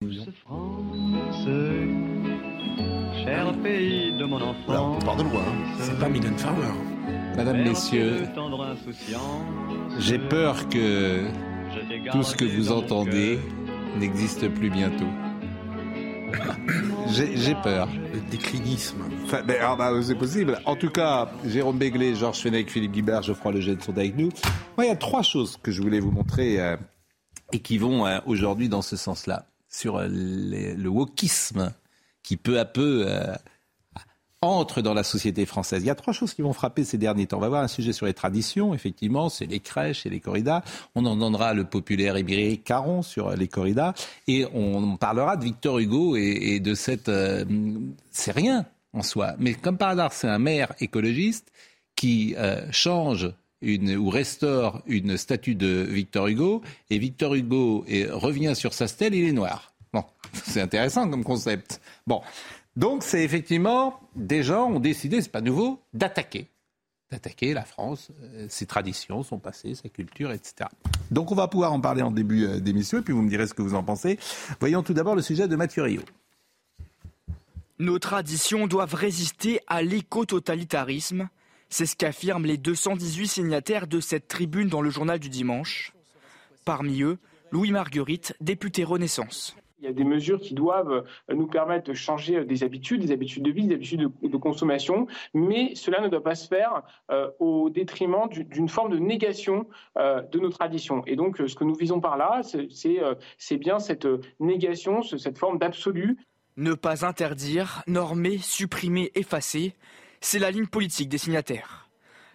today. cher pays de mon Là, enfant. on part de loin. hein. C'est pas Mylène Farmer. Madame, Messieurs, j'ai peur que tout ce que vous entendez n'existe plus bientôt. J'ai peur. Le déclinisme. Enfin, ah bah, c'est possible. En tout cas, Jérôme Béglé, Georges Fenech, Philippe Guibert, Geoffroy Lejeune sont avec nous. Moi, il y a trois choses que je voulais vous montrer euh, et qui vont euh, aujourd'hui dans ce sens-là. Sur euh, le wokisme qui peu à peu euh, entre dans la société française. Il y a trois choses qui vont frapper ces derniers temps. On va voir un sujet sur les traditions, effectivement, c'est les crèches et les corridas. On entendra le populaire Émeric Caron sur les corridas. Et on parlera de Victor Hugo et, de cette... euh, c'est rien en soi. Mais comme par hasard, c'est un maire écologiste qui euh, change ou restaure une statue de Victor Hugo, et Victor Hugo revient sur sa stèle, il est noir. Bon, c'est intéressant comme concept. Bon, donc c'est effectivement, des gens ont décidé, c'est pas nouveau, d'attaquer. D'attaquer la France, euh, ses traditions, son passé, sa culture, etc. Donc on va pouvoir en parler en début euh, d'émission, et puis vous me direz ce que vous en pensez. Voyons tout d'abord le sujet de Mathieu Rio. Nos traditions doivent résister à l'éco-totalitarisme. C'est ce qu'affirment les 218 signataires de cette tribune dans le journal du dimanche. Parmi eux, Louis Marguerite, député Renaissance. Il y a des mesures qui doivent euh, nous permettre de changer euh, des habitudes, des habitudes de vie, des habitudes de, de consommation, mais cela ne doit pas se faire euh, au détriment du- d'une forme de négation euh, de nos traditions. Et donc, ce que nous visons par là, c'est euh, bien cette négation, ce- cette forme d'absolu Ne pas interdire, normer, supprimer, effacer, c'est la ligne politique des signataires.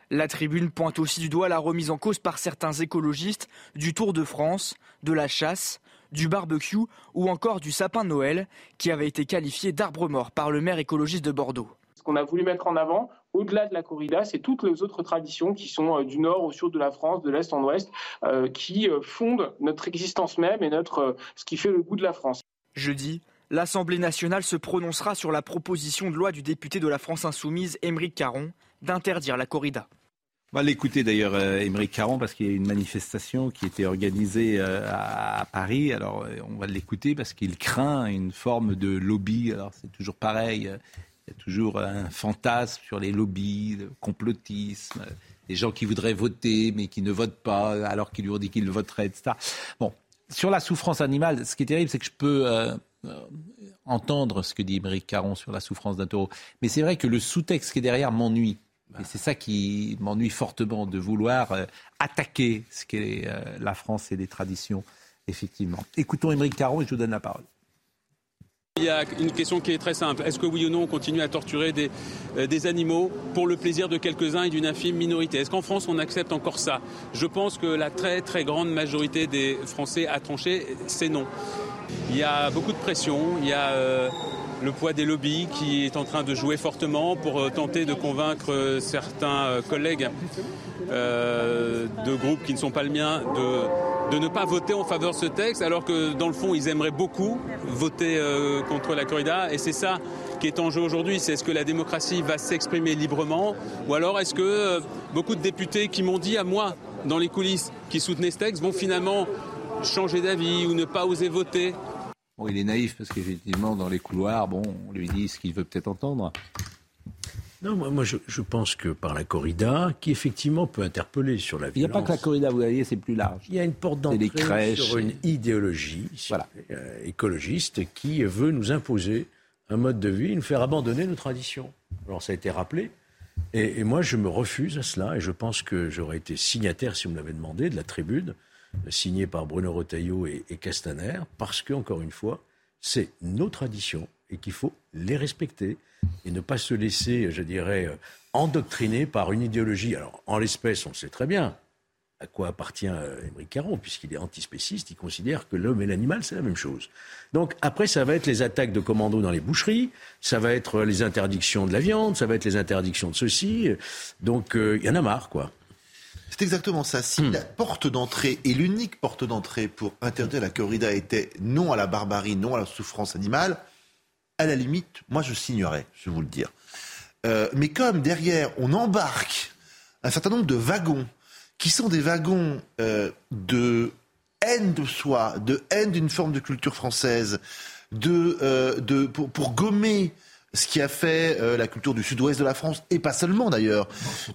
La tribune pointe aussi du doigt la remise en cause par certains écologistes du Tour de France, de la chasse, du barbecue ou encore du sapin de Noël, qui avait été qualifié d'arbre mort par le maire écologiste de Bordeaux. Ce qu'on a voulu mettre en avant, au-delà de la corrida, c'est toutes les autres traditions qui sont euh, du nord au sud de la France, de l'est en ouest, euh, qui euh, fondent notre existence même et notre, ce qui fait le goût de la France. Jeudi, l'Assemblée nationale se prononcera sur la proposition de loi du député de la France insoumise, Émeric Caron, d'interdire la corrida. On va l'écouter d'ailleurs, euh, Émeric Caron, parce qu'il y a une manifestation qui était organisée euh, à, Paris. Alors, euh, on va l'écouter parce qu'il craint une forme de lobby. Alors, c'est toujours pareil. Il y a toujours un fantasme sur les lobbies, le complotisme, des gens qui voudraient voter mais qui ne votent pas alors qu'ils lui ont dit qu'ils voteraient, etc. Bon, sur la souffrance animale, ce qui est terrible, c'est que je peux entendre ce que dit Émeric Caron sur la souffrance d'un taureau. Mais c'est vrai que le sous-texte qui est derrière m'ennuie. Et c'est ça qui m'ennuie fortement, de vouloir euh, attaquer ce qu'est euh, la France et les traditions, effectivement. Écoutons Émeric Caron et je vous donne la parole. Il y a une question qui est très simple. Est-ce que oui ou non on continue à torturer des, euh, des animaux pour le plaisir de quelques-uns et d'une infime minorité? Est-ce qu'en France on accepte encore ça? Je pense que la très très grande majorité des Français a tranché, c'est non. Il y a beaucoup de pression, il y a euh, le poids des lobbies qui est en train de jouer fortement pour euh, tenter de convaincre euh, certains collègues de groupes qui ne sont pas le mien de, ne pas voter en faveur de ce texte, alors que dans le fond, ils aimeraient beaucoup voter contre la corrida. Et c'est ça qui est en jeu aujourd'hui. C'est est-ce que la démocratie va s'exprimer librement ou alors est-ce que beaucoup de députés qui m'ont dit à moi, dans les coulisses, qui soutenaient ce texte, vont finalement changer d'avis ou ne pas oser voter Bon, il est naïf parce qu'effectivement, dans les couloirs, bon, on lui dit ce qu'il veut peut-être entendre. Non, moi, moi, je, je pense que par la corrida, qui effectivement peut interpeller sur la Il n'y a violence. pas que la corrida, vous voyez, c'est plus large. Il y a une porte d'entrée crèches sur une idéologie Voilà. euh, écologiste qui veut nous imposer un mode de vie, nous faire abandonner nos traditions. Alors ça a été rappelé. Et, et moi, je me refuse à cela. Et je pense que j'aurais été signataire, si vous me l'avez demandé, de la tribune signée par Bruno Retailleau et, Castaner, parce que, encore une fois, c'est nos traditions et qu'il faut les respecter et ne pas se laisser, je dirais, euh, endoctriner par une idéologie. Alors, en l'espèce, on sait très bien à quoi appartient euh, Émeric Caron, puisqu'il est antispéciste, il considère que l'homme et l'animal, c'est la même chose. Donc après, ça va être les attaques de commandos dans les boucheries, ça va être les interdictions de la viande, ça va être les interdictions de ceci. Donc euh, il y en a marre, quoi. C'est exactement ça. Si Hmm. la porte d'entrée et l'unique porte d'entrée pour interdire la corrida était non à la barbarie, non à la souffrance animale, à la limite, moi je signerais, je vais vous le dire. Euh, mais comme derrière, on embarque un certain nombre de wagons qui sont des wagons euh, de haine de soi, de haine d'une forme de culture française, de, euh, de, pour, pour gommer ce qui a fait euh, la culture du sud-ouest de la France, et pas seulement d'ailleurs,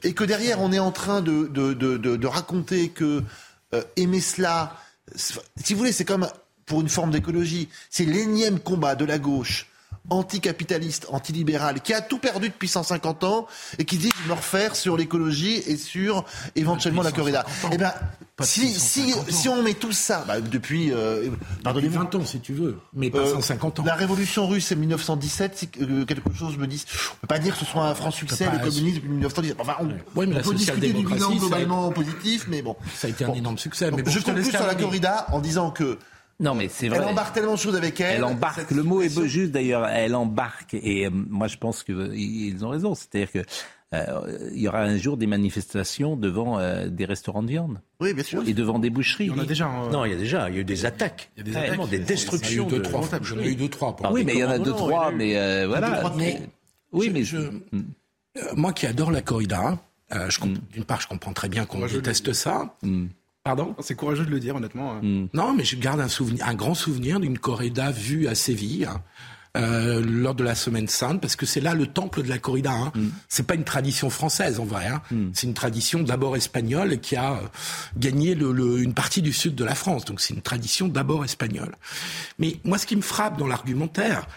et que derrière on est en train de, raconter que euh, aimer cela, si vous voulez, c'est comme pour une forme d'écologie, c'est l'énième combat de la gauche anticapitaliste, antilibéral, qui a tout perdu depuis 150 ans et qui dit je me refaire sur l'écologie et sur éventuellement la corrida. Eh ben, si, depuis si, 150 ans. si on met tout ça, bah, depuis, euh, Depuis pardonnez-moi, 20 ans, si tu veux, mais pas euh, 150 ans. La révolution russe, c'est 1917. Si euh, quelque chose me dit, on peut pas dire que ce soit un franc succès, le communisme depuis 1917. Enfin, on, Ouais, mais on la peut discuter du bilan ça a globalement positif, mais bon. Ça a été un Bon. énorme succès. Mais bon, je conclue sur la corrida en disant que Non, mais c'est elle vrai. embarque tellement de choses avec elle. Elle embarque, le mot est beau, juste d'ailleurs, elle embarque. Et euh, moi, je pense qu'ils ont raison. C'est-à-dire que euh, il y aura un jour des manifestations devant euh, des restaurants de viande Oui, bien sûr. et devant des boucheries. Il y en a déjà. hein. Non, il y a déjà, il y a eu des attaques. Il y a des Vraiment, attaques. des Il y en a eu destructions. deux, de- trois. J'en ai eu deux, trois. pour- oui, mais il y en a deux, trois, il y a eu- mais euh, voilà. trois, mais- oui, je- mais je- Euh, moi qui adore la corrida, euh, je comp- d'une part, je comprends très bien qu'on déteste ça. Mm. Pardon C'est courageux de le dire, honnêtement. hein. Mm. Non, mais je garde un souvenir, un grand souvenir d'une corrida vue à Séville. euh, lors de la semaine sainte, parce que c'est là le temple de la corrida. Hein. C'est pas une tradition française en vrai. Hein. C'est une tradition d'abord espagnole qui a euh, gagné le, le- une partie du sud de la France. Donc c'est une tradition d'abord espagnole. Mais moi, ce qui me frappe dans l'argumentaire,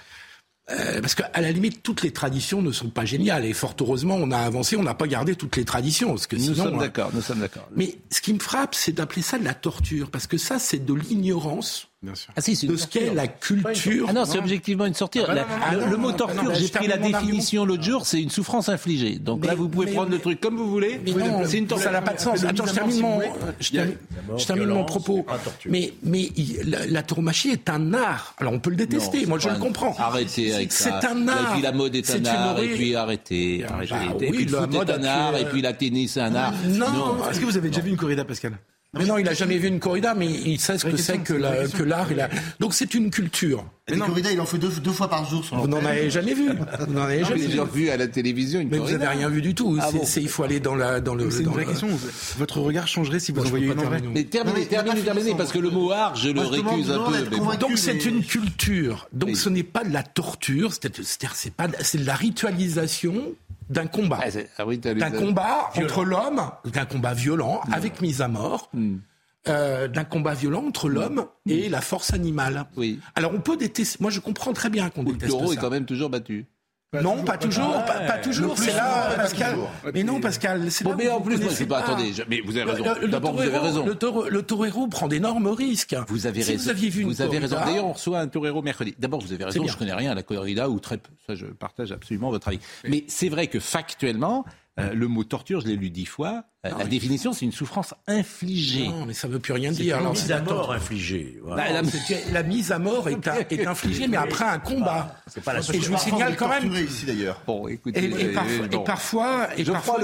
euh, parce qu'à la limite, toutes les traditions ne sont pas géniales. Et fort heureusement, on a avancé, on n'a pas gardé toutes les traditions. Parce que Nous sinon, sommes hein, d'accord, nous sommes d'accord. mais ce qui me frappe, c'est d'appeler ça de la torture, parce que ça, c'est de l'ignorance Bien sûr. Ah si, c'est de ce qu'est torture. la culture. Ah non, c'est objectivement une sortie. bah La- non, non, le, mot torture, j'ai pris la définition l'autre jour, c'est une souffrance infligée. Donc Mais- là, vous pouvez mais- prendre le truc comme vous voulez. Mais non, c'est une torture. ça n'a pas de sens. Attends, je termine si mon, je termine, je termine propos. c'est. Mais, la, la tauromachie est un art. Alors on peut le détester, Non, moi c'est je le comprends. Arrêtez avec C'est ça. un art. Et puis la mode est C'est un art. Et puis arrêtez, arrêtez. bah et puis le la foot mode est un art. Et puis la tennis c'est un art. Non, Est-ce que vous avez déjà vu une corrida, Pascal? Mais non, il a jamais vu une corrida, mais il sait ce que c'est que l'art. la- Donc c'est une culture. Les corridas, il en fait deux, deux fois par jour sur Vous n'en avez jamais vu. Vous n'en avez jamais vu. déjà vu à la télévision une Mais vous corrida. n'avez rien vu du tout. Ah C'est- bon c'est- il faut aller dans la dans le. C'est une vraie le- question. Votre regard changerait si vous Moi, peux une en. Mais Non, terminez, mais terminez, terminez, parce que le mot art, je le récuse un peu. mais. Donc c'est mais- une culture. Donc ce n'est pas de la torture, c'est pas c'est de la ritualisation d'un combat. Ah, ah oui, d'un combat entre l'homme, d'un combat violent avec mise à mort, Hmm. euh, d'un combat violent entre l'homme et la force animale. Oui. Alors on peut détester. Moi je comprends très bien qu'on Le déteste taureau est quand même toujours battu. Non, pas toujours, pas, pas toujours. C'est là, Pascal. Mais non, Pascal. c'est Bon, là mais en plus, c'est pas, attendez, je- mais vous avez raison. D'abord, vous avez raison. Le, torero prend d'énormes risques. Vous avez si raison. Vous aviez vu une Vous avez raison. D'ailleurs, on reçoit un torero mercredi. D'abord, vous avez raison. Je connais rien à la corrida ou très peu. Ça, je partage absolument votre avis. Mais c'est vrai que factuellement, euh, le mot torture, je l'ai lu dix fois. La définition, c'est une souffrance infligée. Non, mais ça veut plus rien dire. Alors, mise c'est à la mort infligée. voilà. Bah, la, la mise à mort est, infligée, mais après un combat. C'est pas la Et je vous signale quand même. ici d'ailleurs. Bon, écoutez. Et, et euh, parfois, bon. et parfois, et parfois,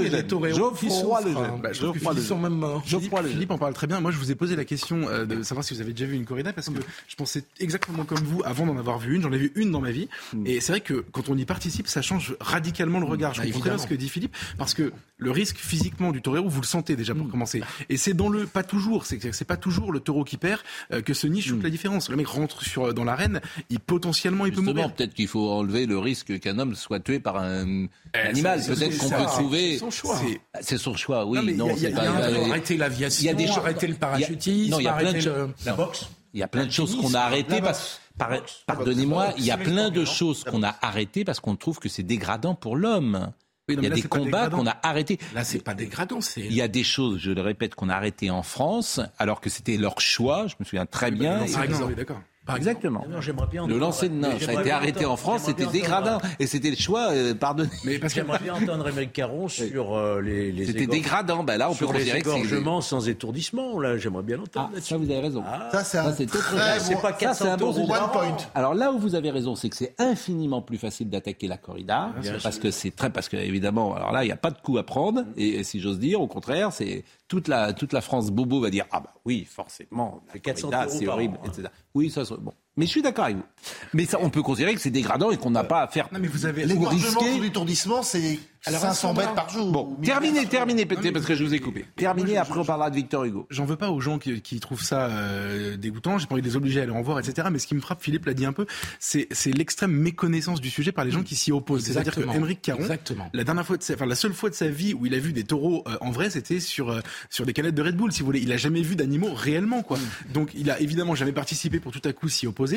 qui souffrent. Lejeune. hein. Bah, je sont même morts. Philippe, en parle très bien. Moi, je vous ai posé la question euh, de savoir si vous avez déjà vu une corrida parce que je pensais exactement comme vous avant d'en avoir vu une. J'en ai vu une dans ma vie. Et c'est vrai que quand on y participe, ça change radicalement le regard. Je Bah, comprends ce que dit Philippe parce que le risque physiquement du torero, vous le sentez déjà pour commencer. Et c'est dans le pas toujours, c'est c'est pas toujours le taureau qui perd euh, que se niche toute la différence. Le mec rentre sur dans l'arène, il potentiellement il peut Justement, mourir. peut-être qu'il faut enlever le risque qu'un homme soit tué par un animal. c'est- Peut-être c'est qu'on ça. peut trouver. C'est son choix. C'est- C'est son choix, oui. Non, c'est pas. Arrêter l'aviation, il y a des choses- arrêter le parachutisme, non, il y a plein de choses. La boxe Il y a plein de choses qu'on a arrêtées parce, par- pardonnez-moi, il y a plein de choses qu'on a arrêtées parce qu'on trouve que c'est dégradant pour l'homme. Oui, non, Il y a là, des combats qu'on a arrêtés. Là, c'est pas dégradant, c'est. Il y a des choses, je le répète, qu'on a arrêtées en France, alors que c'était leur choix. Je me souviens très bien. Non, non, oui, d'accord. Par Exactement. Non, bien Le lancer de nain, ça a été bien arrêté entendre- en France, c'était bien dégradant. entendre- Et c'était le choix, euh, pardonnez. Mais parce que J'aimerais bien entendre Émeric Caron sur euh, les, les C'était dégradant. Ben là, on peut considérer que c'est... égorgements sans étourdissement. Là, j'aimerais bien l'entendre. Ah, ça, vous avez raison. Ah, Ça, c'est un Ça, c'est autre très bon- pas Ça, c'est 400 un bon One point. Alors là où vous avez raison, c'est que c'est infiniment plus facile d'attaquer la corrida, parce que c'est très, parce que évidemment, alors là, il n'y a pas de coup à prendre, et, et si j'ose dire, au contraire, c'est toute la toute la France bobo va dire ah bah oui, forcément, la C'est 400 corrida, c'est horrible, hein. etc. Oui, ça, c'est bon. Mais je suis d'accord avec vous. Mais ça, on peut considérer que c'est dégradant et qu'on n'a pas à faire. Non, mais vous avez risquer- l'étourdissement, c'est Alors, 500 Alexandra- mètres par jour. Bon, Ou terminé, 1000 terminé, Non, peut-être mais parce que je vous ai coupé. Terminé, Moi, je- après je- on parlera de Victor Hugo. J'en veux pas aux gens qui, qui trouvent ça euh, dégoûtant. J'ai pas envie de les obliger à aller en voir, etc. Mais ce qui me frappe, Philippe l'a dit un peu, c'est l'extrême méconnaissance du sujet par les gens qui s'y opposent. C'est-à-dire que. Émeric Caron, Exactement. la dernière fois, de sa, enfin la seule fois de sa vie où il a vu des taureaux euh, en vrai, c'était sur euh, sur des canettes de Red Bull, si vous voulez. Il a jamais vu d'animaux réellement, quoi. Donc il a évidemment jamais participé pour tout à coup s'y opposer.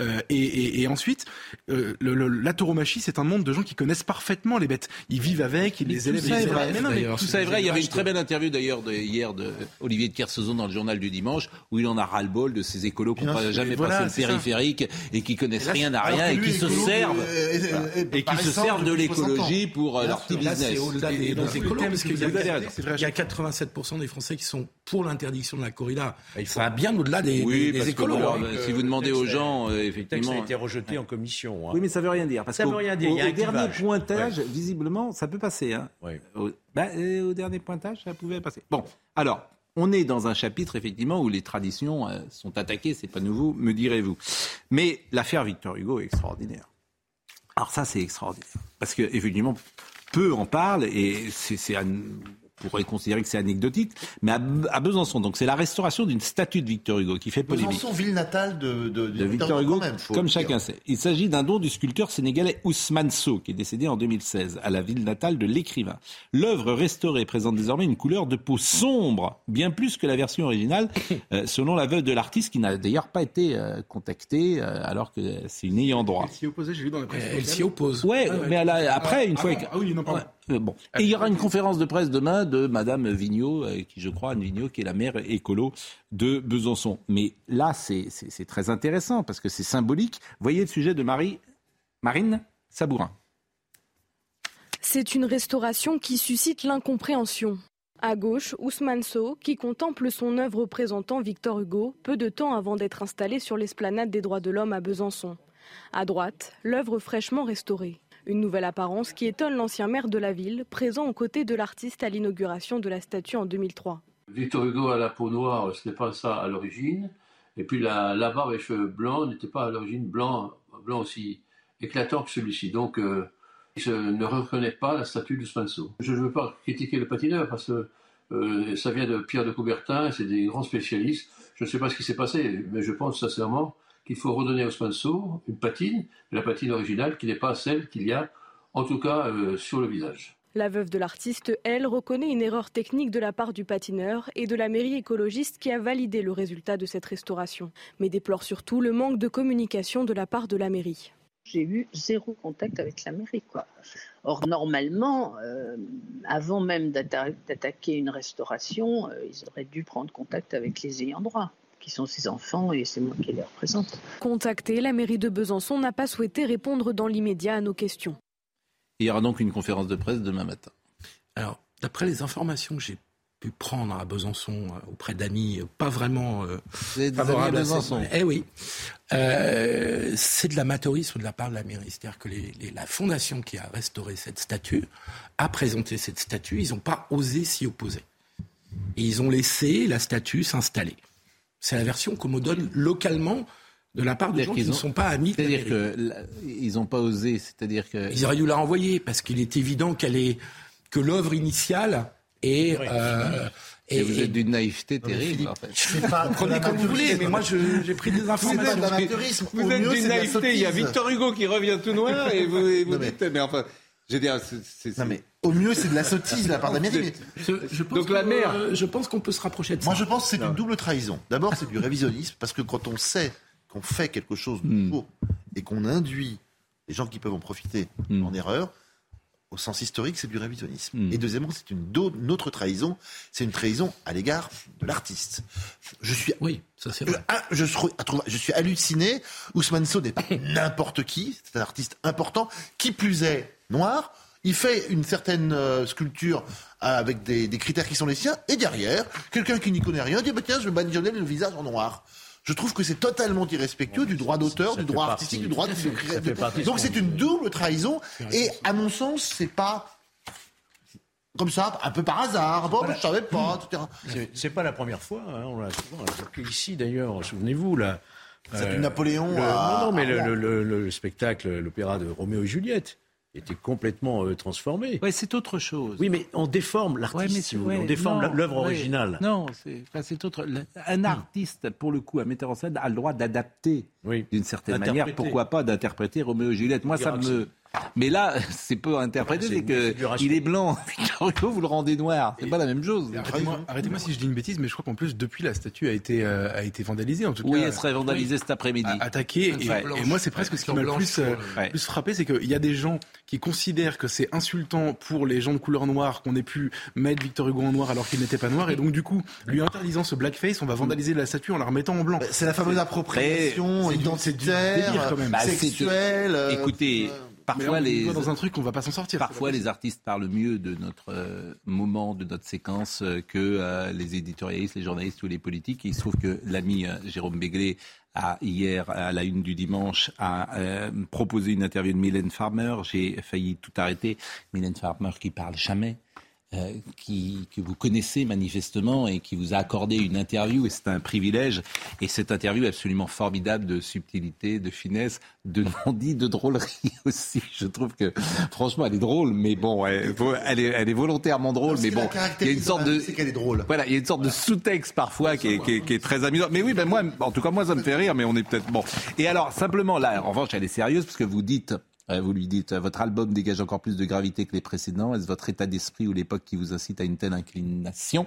Euh, et, et, et ensuite, euh, le, le- la tauromachie, c'est un monde de gens qui connaissent parfaitement les bêtes. Ils vivent avec, ils les tout élèvent. ça est vrai, Mais non, mais d'ailleurs. Tout ça est vrai. Il y avait une très belle interview d'ailleurs de, hier de Olivier de Kersauzon dans le journal du dimanche où il en a ras-le-bol de ces écolos qui n'ont jamais Voilà, passé le ça. périphérique et qui connaissent là, rien à rien que et qui se servent euh, euh, euh, et qui se servent de depuis 60 ans. l'écologie pour euh, leur petit business. il y a- abordé, c'est vrai, il y a je- 87% des Français qui sont pour l'interdiction de la corrida. faut- Ça va bien au-delà des, écolos. hein. euh, si vous demandez aux gens, euh, Le texte effectivement. a été rejeté en commission. hein. Oui, mais ça veut rien dire. Parce Ça veut rien dire, il y a au un dernier pointage, visiblement, ça peut passer. Hein. Ouais. Au, bah, euh, au dernier pointage, ça pouvait passer. Bon, alors, on est dans un chapitre, effectivement, où les traditions euh, sont attaquées. C'est pas nouveau, me direz-vous. Mais l'affaire Victor Hugo est extraordinaire. Alors ça, c'est extraordinaire. Parce que, effectivement, peu en parlent et c'est, on pourrait considérer que c'est anecdotique, mais à, à Besançon, donc c'est la restauration d'une statue de Victor Hugo qui fait polémique Besançon, ville natale de, de, de Victor Hugo, même, comme chacun sait. Il s'agit d'un don du sculpteur sénégalais Ousmane Sow, qui est décédé en 2016 à la ville natale de l'écrivain. L'œuvre restaurée présente désormais une couleur de peau sombre, bien plus que la version originale, euh, selon la veuve de l'artiste, qui n'a d'ailleurs pas été euh, contactée, euh, alors que c'est une ayant droit. Elle s'y opposait, j'ai vu dans la presse. Elle s'y oppose. Ouais, mais elle a- après, une Ah fois... bon, ah oui, non, pardon. Ouais, Et il y aura une conférence de presse demain de Madame Vigneault, euh, qui je crois, Anne Vigneault, qui est la maire écolo de Besançon. Mais là, c'est très intéressant parce que c'est symbolique. Voyez le sujet de Marie, Marine Sabourin. C'est une restauration qui suscite l'incompréhension. À gauche, Ousmane Sow, qui contemple son œuvre représentant Victor Hugo, peu de temps avant d'être installé sur l'esplanade des droits de l'homme à Besançon. À droite, l'œuvre fraîchement restaurée. Une nouvelle apparence qui étonne l'ancien maire de la ville, présent aux côtés de l'artiste à l'inauguration de la statue en 2003. Victor Hugo à la peau noire, ce n'est pas ça à l'origine. Et puis la, barbe et cheveux blancs n'étaient pas à l'origine blanc, blanc aussi éclatant que celui-ci. Donc euh, je ne reconnais pas la statue d'Ousmane Sow. Je ne veux pas critiquer le patineur parce que euh, ça vient de Pierre de Coubertin, c'est des grands spécialistes. Je ne sais pas ce qui s'est passé, mais je pense sincèrement qu'il faut redonner à Ousmane Sow une patine, la patine originale qui n'est pas celle qu'il y a, en tout cas euh, sur le visage. La veuve de l'artiste, elle, reconnaît une erreur technique de la part du patineur et de la mairie écologiste qui a validé le résultat de cette restauration, mais déplore surtout le manque de communication de la part de la mairie. J'ai eu zéro contact avec la mairie. Quoi. Or, normalement, euh, avant même d'atta- d'attaquer une restauration, euh, ils auraient dû prendre contact avec les ayants droit, qui sont ses enfants et c'est moi qui les représente. Contactée, la mairie de Besançon n'a pas souhaité répondre dans l'immédiat à nos questions. Il y aura donc une conférence de presse demain matin. Alors, d'après les informations que j'ai pu prendre à Besançon euh, auprès d'amis euh, pas vraiment euh, favorables à Besançon? Eh oui. Euh, c'est de l'amateurisme de la part de la mairie. C'est-à-dire que les- les- la fondation qui a restauré cette statue a présenté cette statue. Ils n'ont pas osé s'y opposer. Et ils ont laissé la statue s'installer. C'est la version qu'on me donne localement de la part de C'est-à-dire gens qui qu'ils ne ont- sont pas amis. C'est-à-dire mairie. que là, ils n'ont pas osé, c'est-à-dire que Ils auraient dû la renvoyer parce qu'il est évident qu'elle est que l'œuvre initiale est. euh, Et est- vous êtes d'une naïveté terrible, Philippe, en fait. Pas Prenez comme vous voulez, mais moi j'ai pris des informations. l'amateurisme. Au Vous êtes d'une naïveté. Il y a. Victor Hugo qui revient tout noir et vous, et vous Non, mais- dites, mais enfin, c'est- Non, mais au mieux, c'est de la sottise de la part de la mairie. mais Je, je pense Donc la mère- euh, je pense qu'on peut se rapprocher de ça. Moi, je pense que c'est une double trahison. D'abord, c'est du révisionnisme, parce que quand on sait qu'on fait quelque chose de faux et qu'on induit les gens qui peuvent en profiter Hmm. en erreur, au sens historique, c'est du révisionnisme. Hmm. Et deuxièmement, c'est une, autre trahison, c'est une trahison à l'égard de l'artiste. Je suis, Oui, ça c'est vrai. euh, ah, je, suis, je suis halluciné. Ousmane Sow n'est pas n'importe qui, c'est un artiste important, qui plus est noir. Il fait une certaine euh, sculpture avec des, des critères qui sont les siens, et derrière, quelqu'un qui n'y connaît rien dit bah, tiens, je vais badigeonner le visage en noir. Je trouve que c'est totalement irrespectueux du droit d'auteur, du droit partie- artistique, du droit de Donc ce c'est une double trahison, et à mon sens, c'est pas comme ça, un peu par hasard. Bon, je savais pas, etc. C'est- pas la première fois, hein, on l'a souvent évoqué ici d'ailleurs, souvenez-vous là. C'est du Napoléon le- à- Non, non, mais le spectacle, l'opéra de Roméo et Juliette était complètement euh, transformé. Ouais, c'est autre chose. Oui, mais on déforme l'artiste, Ouais, si on déforme l'œuvre originale. Non, c'est enfin, autre. Un artiste, pour le coup, un metteur en scène, a le droit d'adapter Oui. d'une certaine manière. Pourquoi pas d'interpréter Roméo et Juliette Moi, ça me. Mais là, c'est pas interpréter, C'est c'est une que figuration. il est blanc. Victor Hugo, vous le rendez noir. C'est pas la même chose. Arrêtez-moi si je dis une bêtise, mais je crois qu'en plus, depuis, la statue a été, euh, a été vandalisée. En tout Oui, cas, elle serait vandalisée cet après-midi. a- attaquée. Et, Ouais. et moi, c'est presque ce qui m'a plus, euh, Ouais. plus frappé, c'est qu'il y a des gens qui considèrent que c'est insultant pour les gens de couleur noire qu'on ait pu mettre Victor Hugo en noir alors qu'il n'était pas noir. Et donc, du coup, lui interdisant ce blackface, on va vandaliser la statue en la remettant en blanc. C'est la fameuse appropriation du- identitaire, c'est du délire, quand même. Bah, sexuelle. euh, Écoutez, parfois les dans un truc, on va pas s'en sortir. Parfois, les artistes parlent mieux de notre euh, moment, de notre séquence, euh, que euh, les éditorialistes, les journalistes ou les politiques. Et il se trouve que l'ami Jérôme Béglé a hier, à la une du dimanche, a proposé une interview de Mylène Farmer. J'ai failli tout arrêter. Mylène Farmer qui parle jamais. Euh, qui, que vous connaissez manifestement et qui vous a accordé une interview et c'est un privilège et cette interview est absolument formidable de subtilité, de finesse, de non-dit, de drôlerie aussi. Je trouve que franchement elle est drôle, mais bon, elle, elle est, elle est volontairement drôle, mais bon, il y a une sorte de c'est qu'elle est drôle. voilà, il y a une sorte de sous-texte parfois qui est, qui, est, qui est très amusant. Mais oui, ben moi, en tout cas, moi, ça me fait rire, mais on est peut-être bon. Et alors, simplement, là, en revanche, elle est sérieuse parce que vous dites. Vous lui dites, euh, votre album dégage encore plus de gravité que les précédents. Est-ce votre état d'esprit ou l'époque qui vous incite à une telle inclination?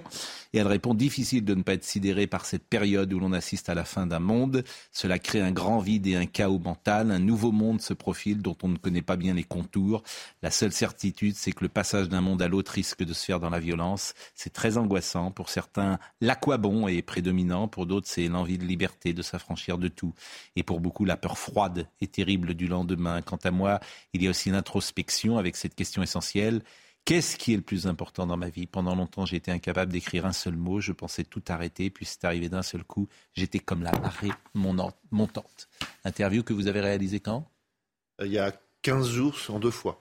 Et elle répond, difficile de ne pas être sidéré par cette période où l'on assiste à la fin d'un monde. Cela crée un grand vide et un chaos mental. Un nouveau monde se profile dont on ne connaît pas bien les contours. La seule certitude, c'est que le passage d'un monde à l'autre risque de se faire dans la violence. C'est très angoissant. Pour certains, l'aquabon est prédominant. Pour d'autres, c'est l'envie de liberté, de s'affranchir de tout. Et pour beaucoup, la peur froide et terrible du lendemain. Quant à moi, il y a aussi l'introspection avec cette question essentielle. Qu'est-ce qui est le plus important dans ma vie? Pendant longtemps, j'ai été incapable d'écrire un seul mot. Je pensais tout arrêter, puis c'est arrivé d'un seul coup. J'étais comme la marée montante. Interview que vous avez réalisée quand? Euh, Il y a 15 jours, en deux fois.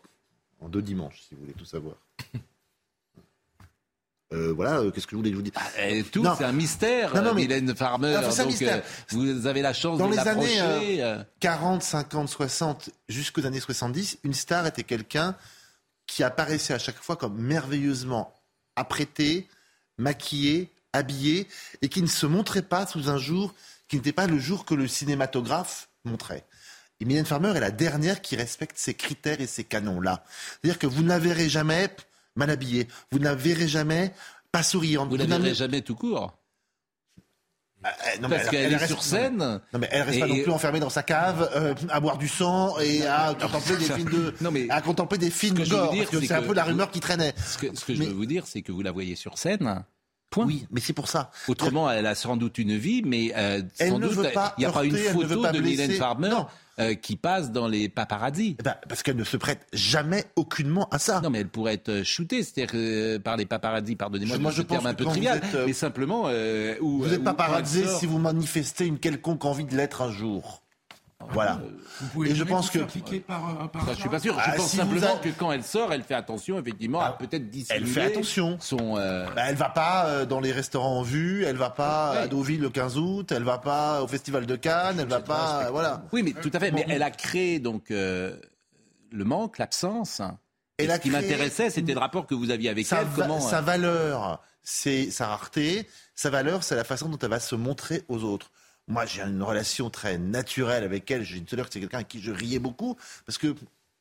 En deux dimanches, si vous voulez tout savoir. Euh, voilà, euh, qu'est-ce que je voulais vous dire Et tout, c'est un mystère, Non, non, mais- Mylène Farmer. Non, donc, mystère. euh, vous avez la chance Dans de les années, euh, 40, 50, 60, jusqu'aux années 70, une star était quelqu'un qui apparaissait à chaque fois comme merveilleusement apprêté, maquillé, habillé, et qui ne se montrait pas sous un jour qui n'était pas le jour que le cinématographe montrait. Et Mylène Farmer est la dernière qui respecte ces critères et ces canons-là. C'est-à-dire que vous verrez jamais mal habillée, vous ne la verrez jamais pas souriante. vous ne la verrez jamais tout court. Euh, non, mais Parce elle- qu'elle elle est reste- sur scène. Non mais elle reste pas non plus enfermée dans sa cave euh, à boire du sang et à contempler des films de Non, mais à contempler des films gore c'est un peu la rumeur qui traînait. ce que, ce que Mais- je veux vous dire, c'est que vous la voyez sur scène. Point. Oui, mais c'est pour ça. Autrement, elle a sans doute une vie, mais euh, sans doute, pas il n'y a pas une photo pas de. Mylène Farmer euh, qui passe dans les paparazzis. Eh ben, parce qu'elle ne se prête jamais aucunement à ça. Non, mais elle pourrait être shootée, c'est-à-dire euh, par les paparazzis, pardonnez-moi Je- moi, je ce terme pense un peu trivial, êtes, euh, mais simplement... euh, où, Vous euh, paralysé sort- si vous manifestez une quelconque envie de l'être un jour. Voilà. Vous pouvez Et je pense que- par, euh, par Ça, je suis pas sûr. Ah, je pense si vous simplement a- que quand elle sort, elle fait attention, effectivement, à Ah, peut-être dissimuler elle fait attention. son... euh, Bah, elle va pas euh, dans les restaurants en vue, elle va pas Ouais. à Deauville le 15 août, elle va pas au festival de Cannes, elle va pas, euh, voilà. Oui, mais tout à fait. Mais elle a créé donc euh, le manque, l'absence. Et ce qui créé- m'intéressait, c'était le rapport que vous aviez avec sa, elle. va- Comment sa euh, valeur, c'est sa rareté. Sa valeur, c'est la façon dont elle va se montrer aux autres. Moi, j'ai une relation très naturelle avec elle. J'ai dit tout à l'heure que c'est quelqu'un à qui je riais beaucoup parce que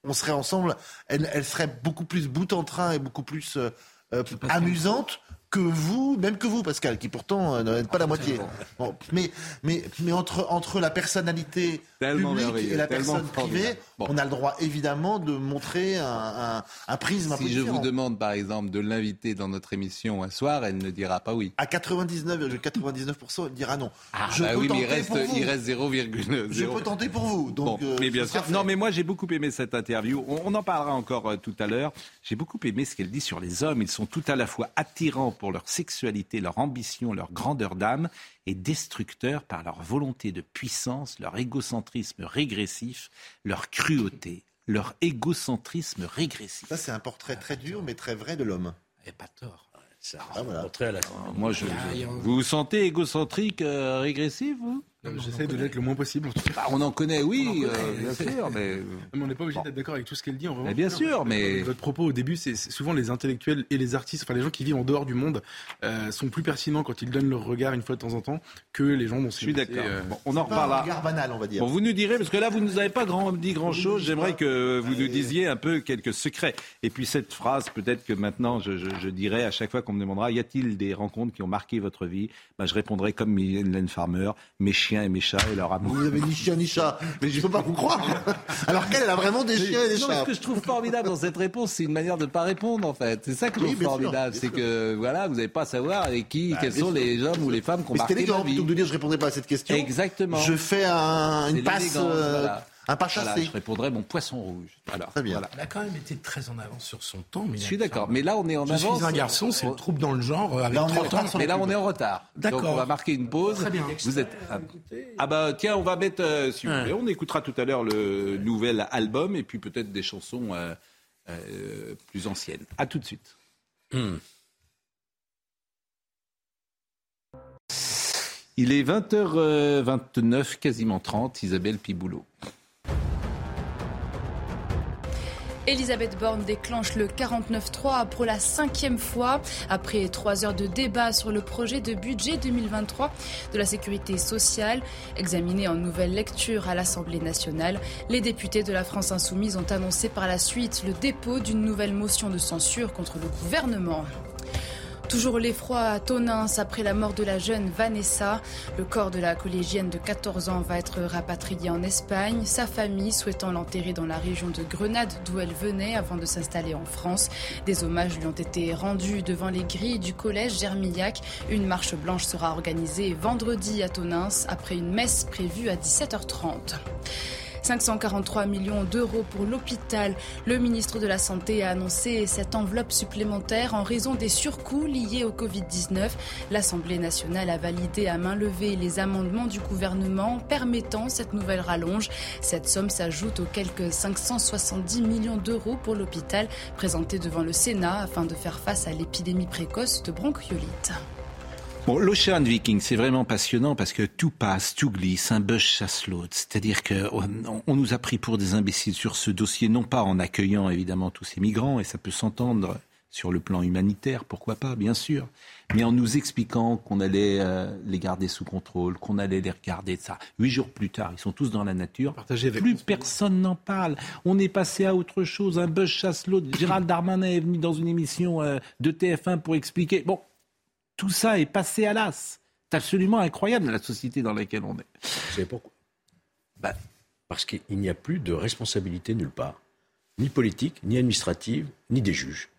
on serait ensemble. Elle, elle serait beaucoup plus bout en train et beaucoup plus euh, euh, amusante que vous, même que vous, Pascal, qui pourtant euh, n'en êtes pas la moitié. Bon, mais, mais, mais entre, entre la personnalité Tellement publique et la personne privée. Bon. on a le droit évidemment de montrer un, un, un prisme un peu Si je vous demande par exemple de l'inviter dans notre émission un soir, elle ne dira pas oui. À 99,99%, il dira non. Ah je bah peux oui, mais il reste, il reste 0,0. Je peux tenter pour vous. Donc, Bon, euh, mais bien sûr. Non, mais moi j'ai beaucoup aimé cette interview. On, on en parlera encore euh, tout à l'heure. J'ai beaucoup aimé ce qu'elle dit sur les hommes. Ils sont tout à la fois attirants pour leur sexualité, leur ambition, leur grandeur d'âme, et destructeurs par leur volonté de puissance, leur égocentrisme régressif, leur cruauté, leur égocentrisme régressif. Ça, c'est un portrait très dur, mais très vrai de l'homme. Et pas tort. Ça Ah, voilà. à la... Moi, je, Ah, vous vous sentez égocentrique, euh, régressif, vous? J'essaie de l'être le moins possible. en tout cas. Bah, On en connaît, oui, On en connaît. euh, bien sûr, mais... Mais on n'est pas obligé d'être d'accord avec tout ce qu'elle dit. En revanche, Mais bien sûr, mais- votre propos au début, c'est souvent les intellectuels et les artistes, enfin les gens qui vivent en dehors du monde, euh, sont plus pertinents quand ils donnent leur regard une fois de temps en temps que les gens dont Je suis d'accord. euh, Bon, on en Pas un regard banal, on va dire. Bon, vous nous direz, parce que là, vous ne nous avez pas grand, dit grand-chose. J'aimerais que vous nous disiez un peu quelques secrets. Et puis cette phrase, peut-être que maintenant, je, je- je dirais à chaque fois qu'on me demandera, y a-t-il des rencontres qui ont marqué votre vie? Ben, Je répondrai comme Mylène Farmer, mes chiens et mes chats et leur amour. Vous avez ni chien ni chat. Mais je peux pas vous croire. Alors qu'elle, elle a vraiment des chiens et des Non, chats. ce que je trouve formidable dans cette réponse, c'est une manière de ne pas répondre, en fait. C'est ça que je trouve formidable. C'est que, voilà, vous n'avez pas à savoir avec qui, quels bien sont sûr. les hommes ou les femmes qui ont Mais c'est marqué élégant, ma vie. plutôt que de dire je répondrai pas à cette question. Exactement. Je fais un- une passe, euh, voilà. Un pas Voilà, je répondrai mon poisson rouge. Alors, Très bien. voilà. A quand même été très en avance sur son temps. Je suis d'accord. Mais là, on est en Je avance. suis un garçon, c'est le trouble dans le genre, euh, avec Là, on est en 30 retard ans. sur Mais la là, on est en retard. D'accord. Donc, on va marquer une pause. Très bien. Vous êtes. Ah, ah bah tiens, on va mettre. euh, si vous Ouais. voulez, on écoutera tout à l'heure le nouvel album et puis peut-être des chansons euh, euh, plus anciennes. À tout de suite. Hmm. Il est 20h29, quasiment 30. Isabelle Piboulot. Elisabeth Borne déclenche le 49-3 pour la cinquième fois. Après trois heures de débat sur le projet de budget 2023 de la sécurité sociale, examiné en nouvelle lecture à l'Assemblée nationale, les députés de la France insoumise ont annoncé par la suite le dépôt d'une nouvelle motion de censure contre le gouvernement. Toujours l'effroi à Tonins après la mort de la jeune Vanessa. Le corps de la collégienne de 14 ans va être rapatrié en Espagne. Sa famille souhaitant l'enterrer dans la région de Grenade d'où elle venait avant de s'installer en France. Des hommages lui ont été rendus devant les grilles du collège Germillac. Une marche blanche sera organisée vendredi à Tonins après une messe prévue à 17h30. 543 millions d'euros pour l'hôpital. Le ministre de la Santé a annoncé cette enveloppe supplémentaire en raison des surcoûts liés au Covid-19. L'Assemblée nationale a validé à main levée les amendements du gouvernement permettant cette nouvelle rallonge. Cette somme s'ajoute aux quelques 570 millions d'euros pour l'hôpital présentés devant le Sénat afin de faire face à l'épidémie précoce de bronchiolite. Bon, l'Ocean Viking, c'est vraiment passionnant parce que tout passe, tout glisse, un buzz chasse l'autre. C'est-à-dire qu'on on nous a pris pour des imbéciles sur ce dossier, non pas en accueillant évidemment tous ces migrants, et ça peut s'entendre sur le plan humanitaire, pourquoi pas, bien sûr, mais en nous expliquant qu'on allait euh, les garder sous contrôle, qu'on allait les regarder de ça. Huit jours plus tard, ils sont tous dans la nature. Plus personne n'en parle. On est passé à autre chose. Un buzz chasse l'autre. Gérald Darmanin est venu dans une émission euh, de TF1 pour expliquer. Bon, tout ça est passé à l'as. C'est absolument incroyable la société dans laquelle on est. Vous savez pourquoi? Bah, Parce qu'il n'y a plus de responsabilité nulle part, ni politique, ni administrative, ni des juges.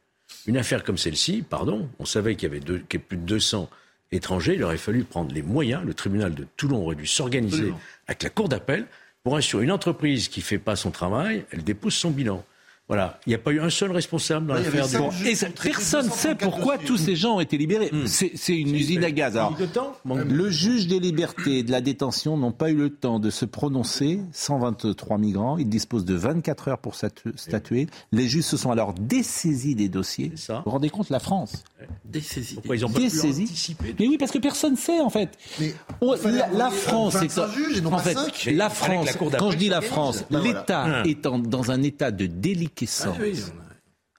Une affaire comme celle-ci, pardon, on savait qu'il y avait deux- qu'il y avait plus de 200 étrangers, il aurait fallu prendre les moyens, le tribunal de Toulon aurait dû s'organiser avec la cour d'appel pour assurer une entreprise qui ne fait pas son travail, elle dépose son bilan. Voilà, il n'y a pas eu un seul responsable dans l'affaire. juges Et ça- personne ne sait pourquoi tous ces gens ont été libérés. C'est c'est une usine à gaz. Alors, temps le juge des libertés et de la détention n'ont pas eu le temps de se prononcer. 123 migrants. Ils disposent de 24 heures pour statu- statuer. Les juges se sont alors dessaisis des dossiers. Ça. Vous vous rendez compte, la France Dessaisi. Pourquoi ils ont pas pu Dessaisis. anticiper Mais oui, parce que personne ne sait en fait. Mais la, France, c'est 25 juges et non en fait, la France. quand je dis la. France, l'État en- dans un état de déliquescence. Ah oui,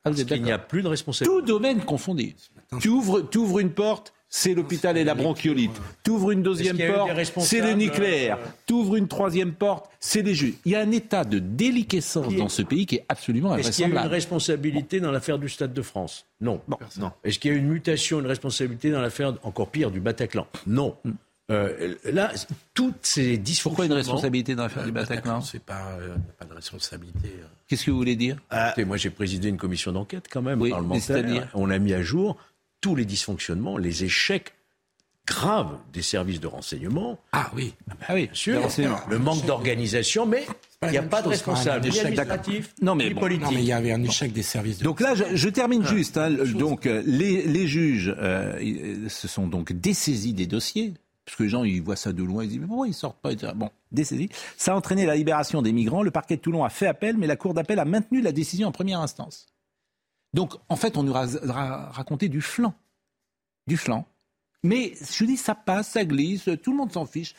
Ah, vous êtes Il n'y a plus de responsabilité. Tout domaine confondu. Tu ouvres, tu ouvres une porte, c'est l'hôpital et la bronchiolite. T'ouvres une deuxième porte, c'est le nucléaire. euh, T'ouvres une troisième porte, c'est les juges. Il y a un état de déliquescence dans ce pays qui est absolument Est-ce qu'il y a une responsabilité dans l'affaire du Stade de France? Non. Non. Est-ce qu'il y a une mutation, une responsabilité dans l'affaire, encore pire, du Bataclan? Non. Euh, là, toutes ces dysfonctionnements... Pourquoi une responsabilité dans l'affaire du Bataclan C'est pas, euh, pas de responsabilité. euh. Qu'est-ce que vous voulez dire Écoutez, moi, j'ai présidé une commission d'enquête quand même Oui, parlementaire. c'est-à-dire On a mis à jour tous les dysfonctionnements, les échecs graves des services de renseignement. Ah oui. Ah oui, Bien sûr, le manque d'organisation, mais il n'y a pas de responsable, un ni échec administratif, Non, mais ni bon, politique. Non, mais il y avait un échec des services de Donc là, je, je termine Ah. juste. hein, donc euh, les, les juges euh, se sont donc dessaisis des dossiers. Parce que les gens, ils voient ça de loin, ils disent, mais pourquoi ils sortent pas. Bon, dessaisis. Ça a entraîné la libération des migrants. Le parquet de Toulon a fait appel, mais la Cour d'appel a maintenu la décision en première instance. Donc, en fait, on nous a ra- raconté du flanc. Du flanc. Mais je dis, ça passe, ça glisse, tout le monde s'en fiche.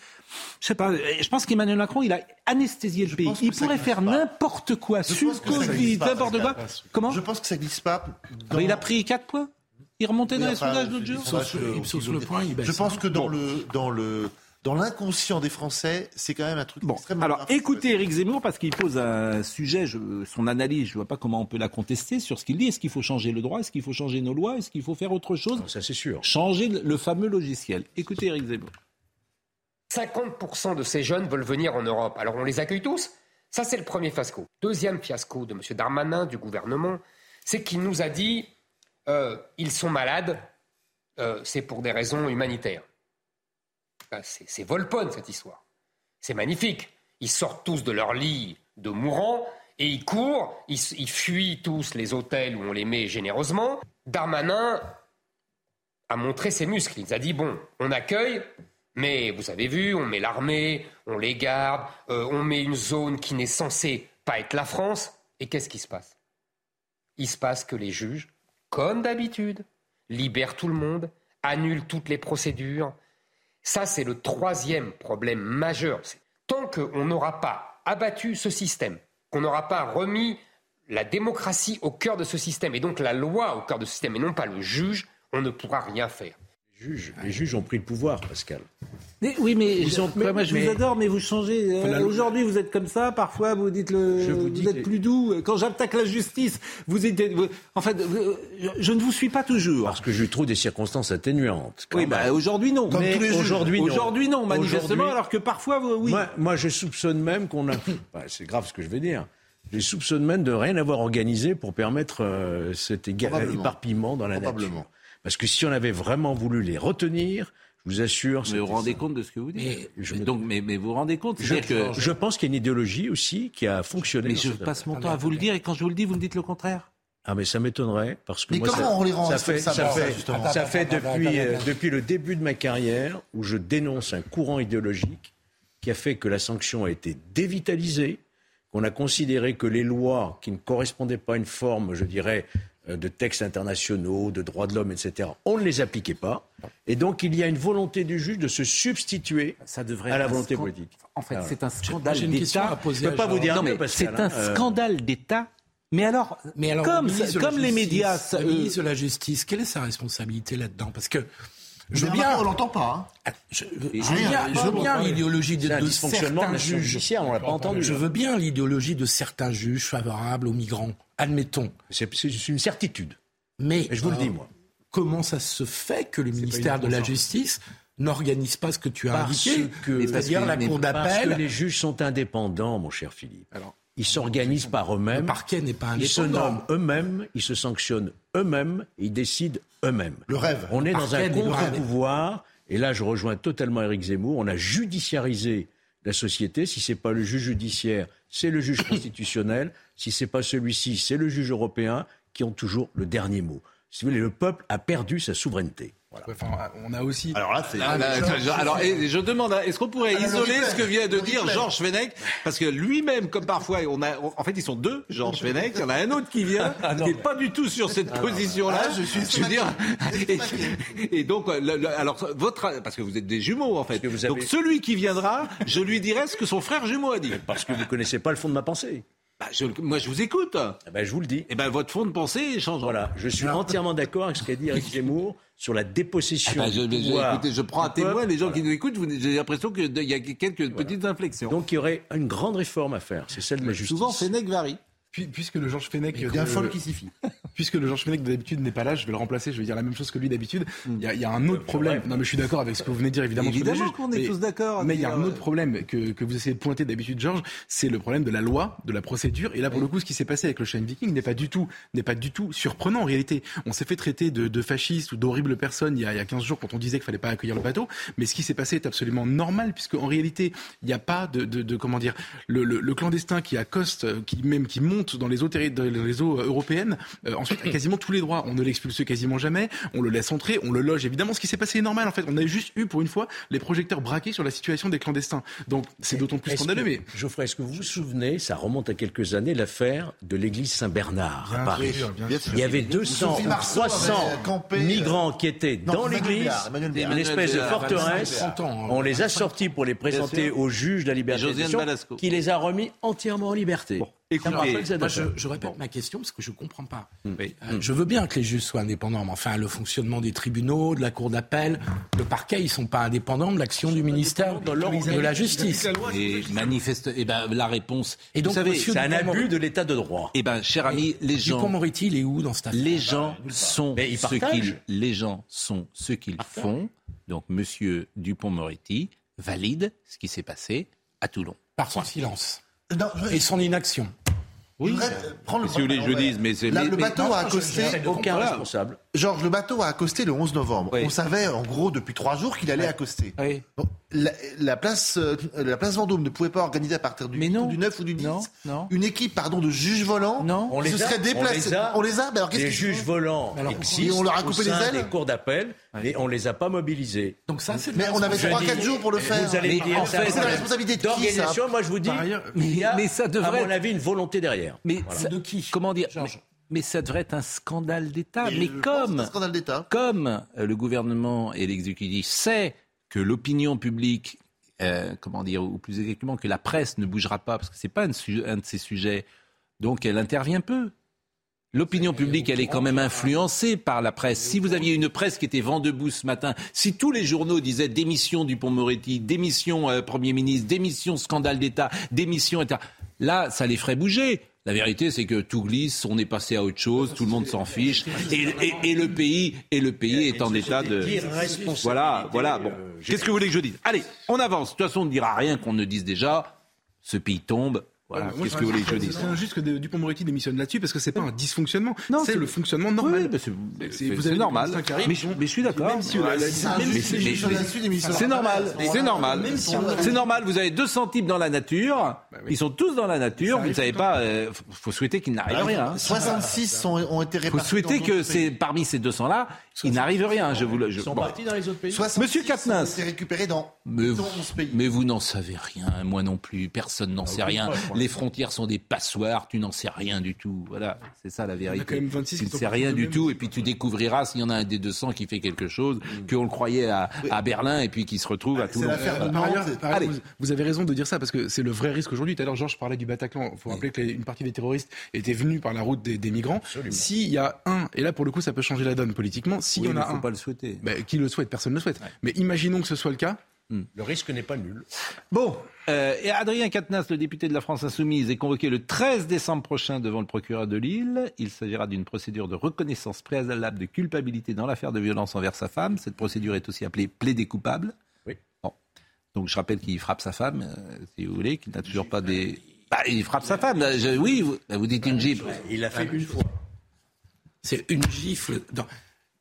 Je sais pas, je pense qu'Emmanuel Macron, il a anesthésié le pays. Il pourrait faire n'importe quoi sur Covid, n'importe quoi. Comment? Je pense que ça glisse pas. dans- mais il a pris 4 points? Il remontait dans les enfin, sondages l'autre jour. je- sur- le point, pense que dans Bon. le dans le dans l'inconscient des Français, c'est quand même un truc Bon, extrêmement alors grave. écoutez Éric Zemmour parce qu'il pose un sujet, je- son analyse, je vois pas comment on peut la contester sur ce qu'il dit. Est-ce qu'il faut changer le droit? Est-ce qu'il faut changer nos lois? Est-ce qu'il faut faire autre chose? Ça, c'est sûr. Changer le le fameux logiciel. Écoutez Éric Zemmour. 50% de ces jeunes veulent venir en Europe. Alors on les accueille tous? Ça, c'est le premier fiasco. Deuxième fiasco de M. Darmanin, du gouvernement, c'est qu'il nous a dit euh, ils sont malades, euh, c'est pour des raisons humanitaires. Ben, c'est Volpone, cette histoire. C'est magnifique. Ils sortent tous de leur lit de mourants et ils courent, ils, fuient tous les hôtels où on les met généreusement. Darmanin a montré ses muscles. Il a dit bon, on accueille, mais vous avez vu, on met l'armée, on les garde, euh, on met une zone qui n'est censée pas être la France. Et qu'est-ce qui se passe? Il se passe que les juges, comme d'habitude, libèrent tout le monde, annulent toutes les procédures. Ça, c'est le troisième problème majeur. Tant qu'on n'aura pas abattu ce système, qu'on n'aura pas remis la démocratie au cœur de ce système, et donc la loi au cœur de ce système, et non pas le juge, on ne pourra rien faire. Les juges, les juges ont pris le pouvoir, Pascal. Mais, oui, mais, Ils je, ont- moi, mais- je mais- vous adore, mais vous changez. Euh. Aujourd'hui, vous êtes comme ça. Parfois, vous dites le. Je vous vous, dis êtes que- plus doux. Quand j'attaque la justice, vous êtes. vous- en fait, vous- je, je ne vous suis pas toujours. Parce que je trouve des circonstances atténuantes. oui, bah, aujourd'hui non. Comme Mais tous les juges. aujourd'hui non. Aujourd'hui non, manifestement, alors que parfois, vous- oui. Moi, moi, je soupçonne même qu'on a. Bah, c'est grave ce que je vais dire. Je soupçonne même de rien avoir organisé pour permettre euh, cet éparpillement dans la Probablement. nature. Parce que si on avait vraiment voulu les retenir, je vous assure. Mais vous vous rendez ça. compte de ce que vous dites Mais je me- Donc, mais, mais vous vous rendez compte Je, C'est-à-dire que. je pense qu'il y a une idéologie aussi qui a fonctionné. Mais je passe mon temps à vous le dire et quand je vous le dis, vous me dites le contraire. Ah mais ça m'étonnerait parce que Mais moi, comment ça, on les rend ça fait, ça ça, fait, justement ça fait Attends, attends, depuis, attends, euh, depuis le début de ma carrière où je dénonce un courant idéologique qui a fait que la sanction a été dévitalisée, qu'on a considéré que les lois qui ne correspondaient pas à une forme, je dirais, de textes internationaux, de droits de l'homme, etc., on ne les appliquait pas. Et donc il y a une volonté du juge de se substituer Ça devrait à la volonté politique. En fait, c'est un scandale une d'État. Je peux à pas vous dire Non, mais Pascal, c'est un hein, euh, scandale d'État. Mais alors, Mais alors, comme, le les médias, le euh, ministre de la Justice, quelle est sa responsabilité là-dedans? Parce que je veux bien, on l'entend pas. hein. je, je veux je- bien, je veux bien Ouais. l'idéologie de, de dysfonctionnement de certains juges. judiciaire, on l'a pas entendu. Je veux bien l'idéologie de certains juges favorables aux migrants, admettons. C'est une certitude. Mais, Mais je vous le euh, dis, moi. Comment ça se fait que le ministère de la. Justice n'organise pas ce que tu as Parce indiqué que- C'est-à-dire la cour Parce que d'appel. les juges sont indépendants, mon cher Philippe. Alors, Ils s'organisent par eux-mêmes. le parquet n'est pas Ils se indépendant. nomment eux-mêmes, ils se sanctionnent eux-mêmes, ils décident eux-mêmes. Le rêve. On est dans un contre-pouvoir, et là je rejoins totalement Éric Zemmour, on a judiciarisé la société. Si c'est pas le juge judiciaire, c'est le juge constitutionnel. Si c'est pas celui-ci, c'est le juge européen qui ont toujours le dernier mot. Si vous voulez, le peuple a perdu sa souveraineté. Enfin, on a aussi. Alors là, c'est. Ah, là, je- alors, et je demande, est-ce qu'on pourrait Ah, isoler ce que vient de dire. Georges Fenech Parce que lui-même, comme parfois, on a, on- en fait, ils sont deux, Georges Fenech. Il y en a un autre qui vient, qui n'est pas du tout sur cette position-là. Ah, je suis veux dire. Et, donc, le- le- alors, votre, parce que vous êtes des jumeaux, en fait. avez- Donc, celui qui viendra, je lui dirai ce que son frère jumeau a dit. Parce que vous connaissez pas le fond de ma pensée. Bah, je- moi, je vous écoute. Eh ben, je vous le dis. Et ben, votre fond de pensée change. Voilà, je suis entièrement d'accord avec ce qu'a dit Eric Zemmour sur la dépossession. Ah bah, je, du je- pouvoir écoutez, je prends à témoin les gens qui nous écoutent. J'ai l'impression qu'il y a quelques petites inflexions. Donc il y aurait une grande réforme à faire, c'est celle de la justice. Souvent, Fenech varie. Puis- Puisque le Georges Fenech, Il y a un de- folle qui s'y fie. puisque le Georges Fenech d'habitude n'est pas là, je vais le remplacer. Je vais dire la même chose que lui d'habitude. Il y, a- il y a un autre problème. Non, mais je suis d'accord avec ce que vous venez de dire évidemment. Évidemment juge. qu'on est Mais- tous d'accord Mais il y a un euh, autre problème que, que vous essayez de pointer d'habitude, Georges, c'est le problème de la loi, de la procédure. Et là, pour le coup, ce qui s'est passé avec le Shine Viking n'est pas du tout, n'est pas du tout surprenant en réalité. On s'est fait traiter de, de fascistes ou d'horribles personnes il y, a, il y a 15 jours quand on disait qu'il fallait pas accueillir le bateau. Mais ce qui s'est passé est absolument normal puisque en réalité, il n'y a pas de, de, de- comment dire, le, le- le clandestin qui accoste, euh, qui même qui monte dans les eaux, terri- dans les eaux européennes, euh, ensuite a quasiment tous les droits. On ne l'expulse quasiment jamais, on le laisse entrer, on le loge. Évidemment, ce qui s'est passé est normal en fait. On a juste eu pour une fois les projecteurs braqués sur la situation des clandestins. Donc c'est d'autant plus scandaleux. Mais Geoffrey, est-ce que vous vous souvenez, ça remonte à quelques années, l'affaire de l'église Saint-Bernard à Paris sûr, bien sûr. Il y avait 200 Sophie ou Marceau 300 avait campé, euh, migrants qui étaient non, dans l'église, une espèce de forteresse. 30 ans, On les a sortis pour les présenter au juge de la liberté qui les a remis entièrement en liberté. Moi, je, répète ma question parce que je ne comprends pas. Oui. Euh, Je veux bien que les juges soient indépendants, mais enfin, le fonctionnement des tribunaux, de la cour d'appel, le parquet, ils ne sont pas indépendants de l'action du ministère de la Justice. Et manifeste. Et ben, la réponse. Et donc, vous savez, C'est un abus de l'état de droit. Eh ben, cher ami, les gens. Dupond-Moretti, il est où dans cette affaire Les gens sont Mais ce qu'ils, les gens sont ce qu'ils font. Donc, Monsieur Dupont-Moretti valide ce qui s'est passé à Toulon. Par son silence Non, je- et son inaction. Je voudrais prendre le Si vous voulez, je dise, mais c'est. Là, mais- le mais- bateau a accosté. Aucun Voilà. responsable. Georges, le bateau a accosté le 11 novembre. Oui. On savait en gros depuis trois jours qu'il allait accoster. Oui. La, la place, euh, la place Vendôme ne pouvait pas organiser à partir du, Mais 8 non. ou du 9 ou du 10 Non, non. une équipe pardon, de juges volants Non. On qui les se a, seraient on déplacés. les a. On les a, alors Les juges volants Alors, existent et on leur a au coupé les ailes des cours d'appel, mais on les a pas mobilisés. Donc ça, c'est Mais on avait Je 3-4 dis- jours pour le faire. Vous allez dire, en c'est un fait, c'est la responsabilité de qui, ça. Moi, je vous dis, il y a, mais ça devrait à mon avis, une volonté derrière. Mais De qui Comment dire Georges? Mais, ça devrait être un scandale d'État. Mais, comme, un scandale d'État. comme euh, le gouvernement et l'exécutif sait que l'opinion publique, euh, comment dire, ou plus exactement que la presse ne bougera pas, parce que c'est pas un, de ces sujets, donc elle intervient peu. L'opinion publique, elle est quand même influencée par la presse. Si vous aviez une presse qui était vent debout ce matin, si tous les journaux disaient démission du Pont-Moretti, démission euh, Premier ministre, démission scandale d'État, démission, etc., là, ça les ferait bouger. La vérité, c'est que tout glisse, on est passé à autre chose, tout le monde s'en fiche, et, et- et le pays, et le pays est en état de. Voilà, voilà. Bon, euh, qu'est-ce que vous voulez que je dise? Allez, on avance. De toute façon, on ne dira rien qu'on ne dise déjà. Ce pays tombe. Voilà. Qu'est-ce que vous voulez que je dise C'est injuste que Dupont-Moretti démissionne là-dessus parce que c'est pas un dysfonctionnement. Non, c'est le fonctionnement normal. Oui, c'est- normal. Mais je- mais je suis d'accord. Même si, c'est normal, c'est normal. C'est normal, vous avez 200 types dans la nature, Bah ils sont tous dans la nature, vous ne savez pas, il faut souhaiter qu'il n'arrive Ah, rien. hein. 66 sont- ont été Il répartis. faut souhaiter que parmi ces 200-là, il n'arrive rien. Je vous le, je- Ils sont bon. partis dans les autres pays. 66 Monsieur Katnas. ont été récupérés dans Mais vous, 11 pays. mais vous n'en savez rien, moi non plus, personne n'en sait rien. Les frontières sont des passoires, tu n'en sais rien du tout. Voilà, c'est ça la vérité. quand même 26 tu ne sais rien du tout, et puis tu découvriras s'il y en a un des 200 qui fait quelque chose, qu'on le croyait à, à Berlin, et puis qui se retrouve à C'est Toulon. l'affaire de Voilà. Par ailleurs, Nantes. par ailleurs, Allez. vous, vous avez raison de dire ça parce que c'est le vrai risque aujourd'hui. Tout à l'heure, Georges parlait du Bataclan. Il faut rappeler qu'une partie des terroristes étaient venus par la route des, des migrants. S'il y a un, et là pour le coup, ça peut changer la donne politiquement. S'il Oui, y en a faut un, pas le souhaiter. bah, qui le souhaite, personne ne le souhaite. Mais imaginons que ce soit le cas. Le risque n'est pas nul. Bon, euh, et Adrien Quatennens, le député de la France Insoumise, est convoqué le 13 décembre prochain devant le procureur de Lille. Il s'agira d'une procédure de reconnaissance préalable de culpabilité dans l'affaire de violence envers sa femme. Cette procédure est aussi appelée plaider coupable. Oui. Bon. Donc je rappelle qu'il frappe sa femme, euh, si vous voulez, qu'il n'a toujours pas des... Bah, il frappe sa femme. là. Je- oui, vous, bah, vous dites une gifle. Il l'a fait une fois. C'est une gifle. dans-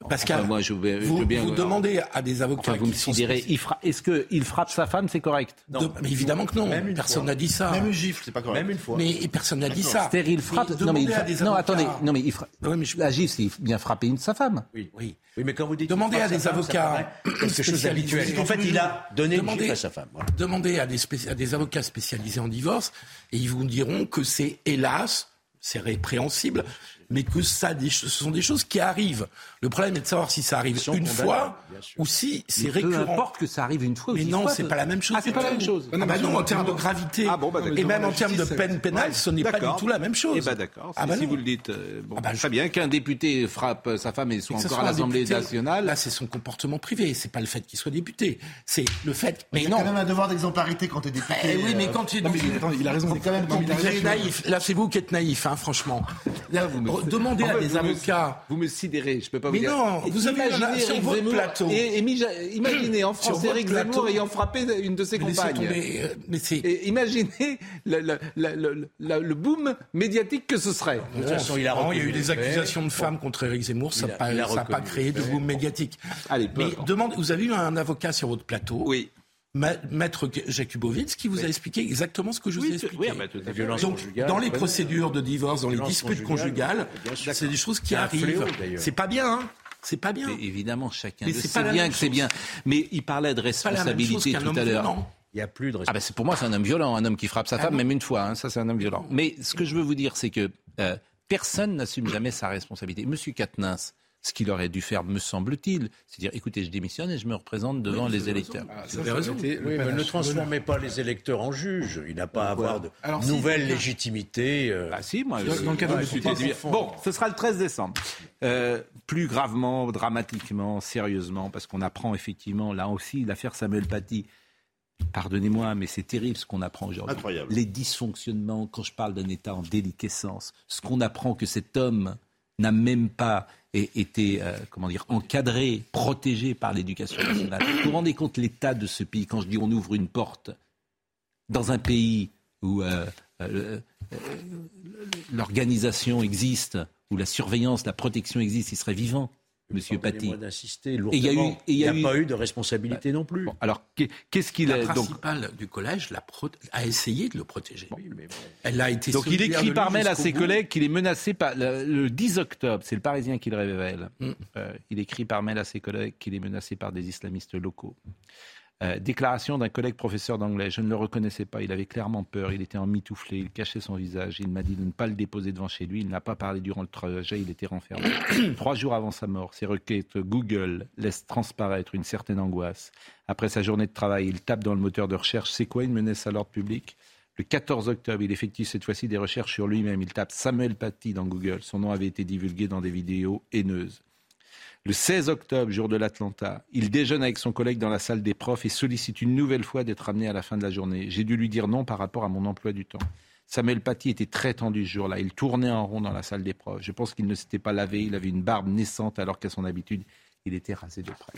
Pascal, Enfin, moi, je veux, je vous, veux bien... vous demandez à des avocats Enfin, vous me il fra- Est-ce qu'il frappe sa femme, c'est correct? De- mais évidemment que non. Personne n'a dit ça. Même une gifle, c'est pas correct. Même une fois. Mais personne n'a dit ça. C'est-à-dire, il frappe... Mais Non, mais il demandez à fra- des non avocats- attendez. Non, mais il fra- Ouais, mais je- La gifle, c'est bien frapper une sa femme. Oui. Oui. Oui, mais quand vous dites Demandez à des avocats quelque chose d'habituel. En fait, il a donné une Demandez- gifle à sa femme. Voilà. Demandez à des, spéci- à des avocats spécialisés en divorce et ils vous diront que c'est hélas c'est répréhensible, mais que ça, ce sont des choses qui arrivent. Le problème est de savoir si ça arrive une fois ou si c'est Mais peu récurrent. importe que ça arrive une fois ou Mais non, c'est pas la même chose. Ah, c'est pas la même chose. Ah bah non, en termes de gravité Ah bon, bah et même en termes de peine pénale, Ouais, ce n'est pas du tout la même chose. Eh ben d'accord. Ah bah si vous le dites, euh, bon, Ah bah, je- très bien qu'un député frappe sa femme et soit encore soit à l'Assemblée député, nationale. Là, c'est son comportement privé. C'est pas le fait qu'il soit député. C'est le fait. Mais Il y a non. quand même un devoir d'exemplarité quand tu es député. Oui, mais quand tu es mais il- attends, il a raison. Il. Là, c'est vous qui êtes naïf, hein, franchement. Là, vous me- Demandez En à fait, des vous me- avocats. Vous me sidérez, je peux pas Mais vous dire. non, vous avez sur Éric votre Zemmour plateau. Et, et imaginez en France plateau. Zemmour ayant frappé une de ses Mais laissez compagnes. tomber, euh, mais. Et imaginez le, le, le, le- le- le boom médiatique que ce serait. De toute façon, il a il y a eu des accusations de femmes contre Éric Zemmour, ça n'a pas, créé de boom médiatique. Allez, Mais importe. demande, vous avez eu un avocat sur votre plateau, Oui. Ma- Maître Jakubowicz, qui vous a expliqué exactement ce que je vous ai Oui, expliqué. oui, bah, fait. Violence Donc, dans les procédures de divorce, dans les disputes conjugale, conjugales, sûr. c'est des choses qui arrivent. C'est pas bien, hein C'est pas bien. Mais évidemment, chacun Mais le sait bien que c'est bien. Mais il parlait de responsabilité tout homme à l'heure. Il n'y a plus de Ah ben c'est pour moi c'est un homme violent, un homme qui frappe sa femme non. même une fois. hein. Ça c'est un homme violent. Mais ce que je veux vous dire c'est que euh, personne n'assume jamais sa responsabilité. Monsieur Katnins, ce qu'il aurait dû faire, me semble-t-il, c'est dire écoutez je démissionne et je me représente devant les électeurs. Ah, Vous avez raison. Oui, mais ne transformez pas les électeurs en juges. Il n'a pas à avoir de Alors, nouvelle légitimité. euh, Ah si, moi, Dans- je- dans le cadre de. Bon, ce sera le 13 décembre. Euh, plus gravement, dramatiquement, sérieusement, parce qu'on apprend effectivement, là aussi, l'affaire Samuel Paty. Pardonnez-moi, mais c'est terrible ce qu'on apprend aujourd'hui. Incroyable. Les dysfonctionnements, quand je parle d'un État en déliquescence, ce qu'on apprend que cet homme n'a même pas é- été, euh, comment dire, encadré, protégé par l'éducation nationale. Vous vous rendez compte l'état de ce pays quand je dis on ouvre une porte dans un pays où euh, euh, l'organisation existe, où la surveillance, la protection existe, il serait vivant, Monsieur Paty. D'insister lourdement. il y a eu- et il y a n'y eu- pas eu de responsabilité non plus. Bon, alors qu'est- qu'est-ce qu'il La est donc principale du collège pro- a essayé de le protéger. Elle a été Donc il écrit par mail à ses bout. collègues qu'il est menacé par le, le 10 octobre, c'est le Parisien qui le révèle. Mm. Euh, il écrit par mail à ses collègues qu'il est menacé par des islamistes locaux. Euh, déclaration d'un collègue professeur d'anglais. Je ne le reconnaissais pas. Il avait clairement peur. Il était en mitouflé. Il cachait son visage. Il m'a dit de ne pas le déposer devant chez lui. Il n'a pas parlé durant le trajet. Il était renfermé. Trois jours avant sa mort, ses requêtes Google laissent transparaître une certaine angoisse. Après sa journée de travail, il tape dans le moteur de recherche. C'est quoi une menace à l'ordre public? Le 14 octobre, il effectue cette fois-ci des recherches sur lui-même. Il tape Samuel Paty dans Google. Son nom avait été divulgué dans des vidéos haineuses. Le 16 octobre, jour de l'Atlanta, il déjeune avec son collègue dans la salle des profs et sollicite une nouvelle fois d'être amené à la fin de la journée. J'ai dû lui dire non par rapport à mon emploi du temps. Samuel Paty était très tendu ce jour-là. Il tournait en rond dans la salle des profs. Je pense qu'il ne s'était pas lavé. Il avait une barbe naissante alors qu'à son habitude, il était rasé de près.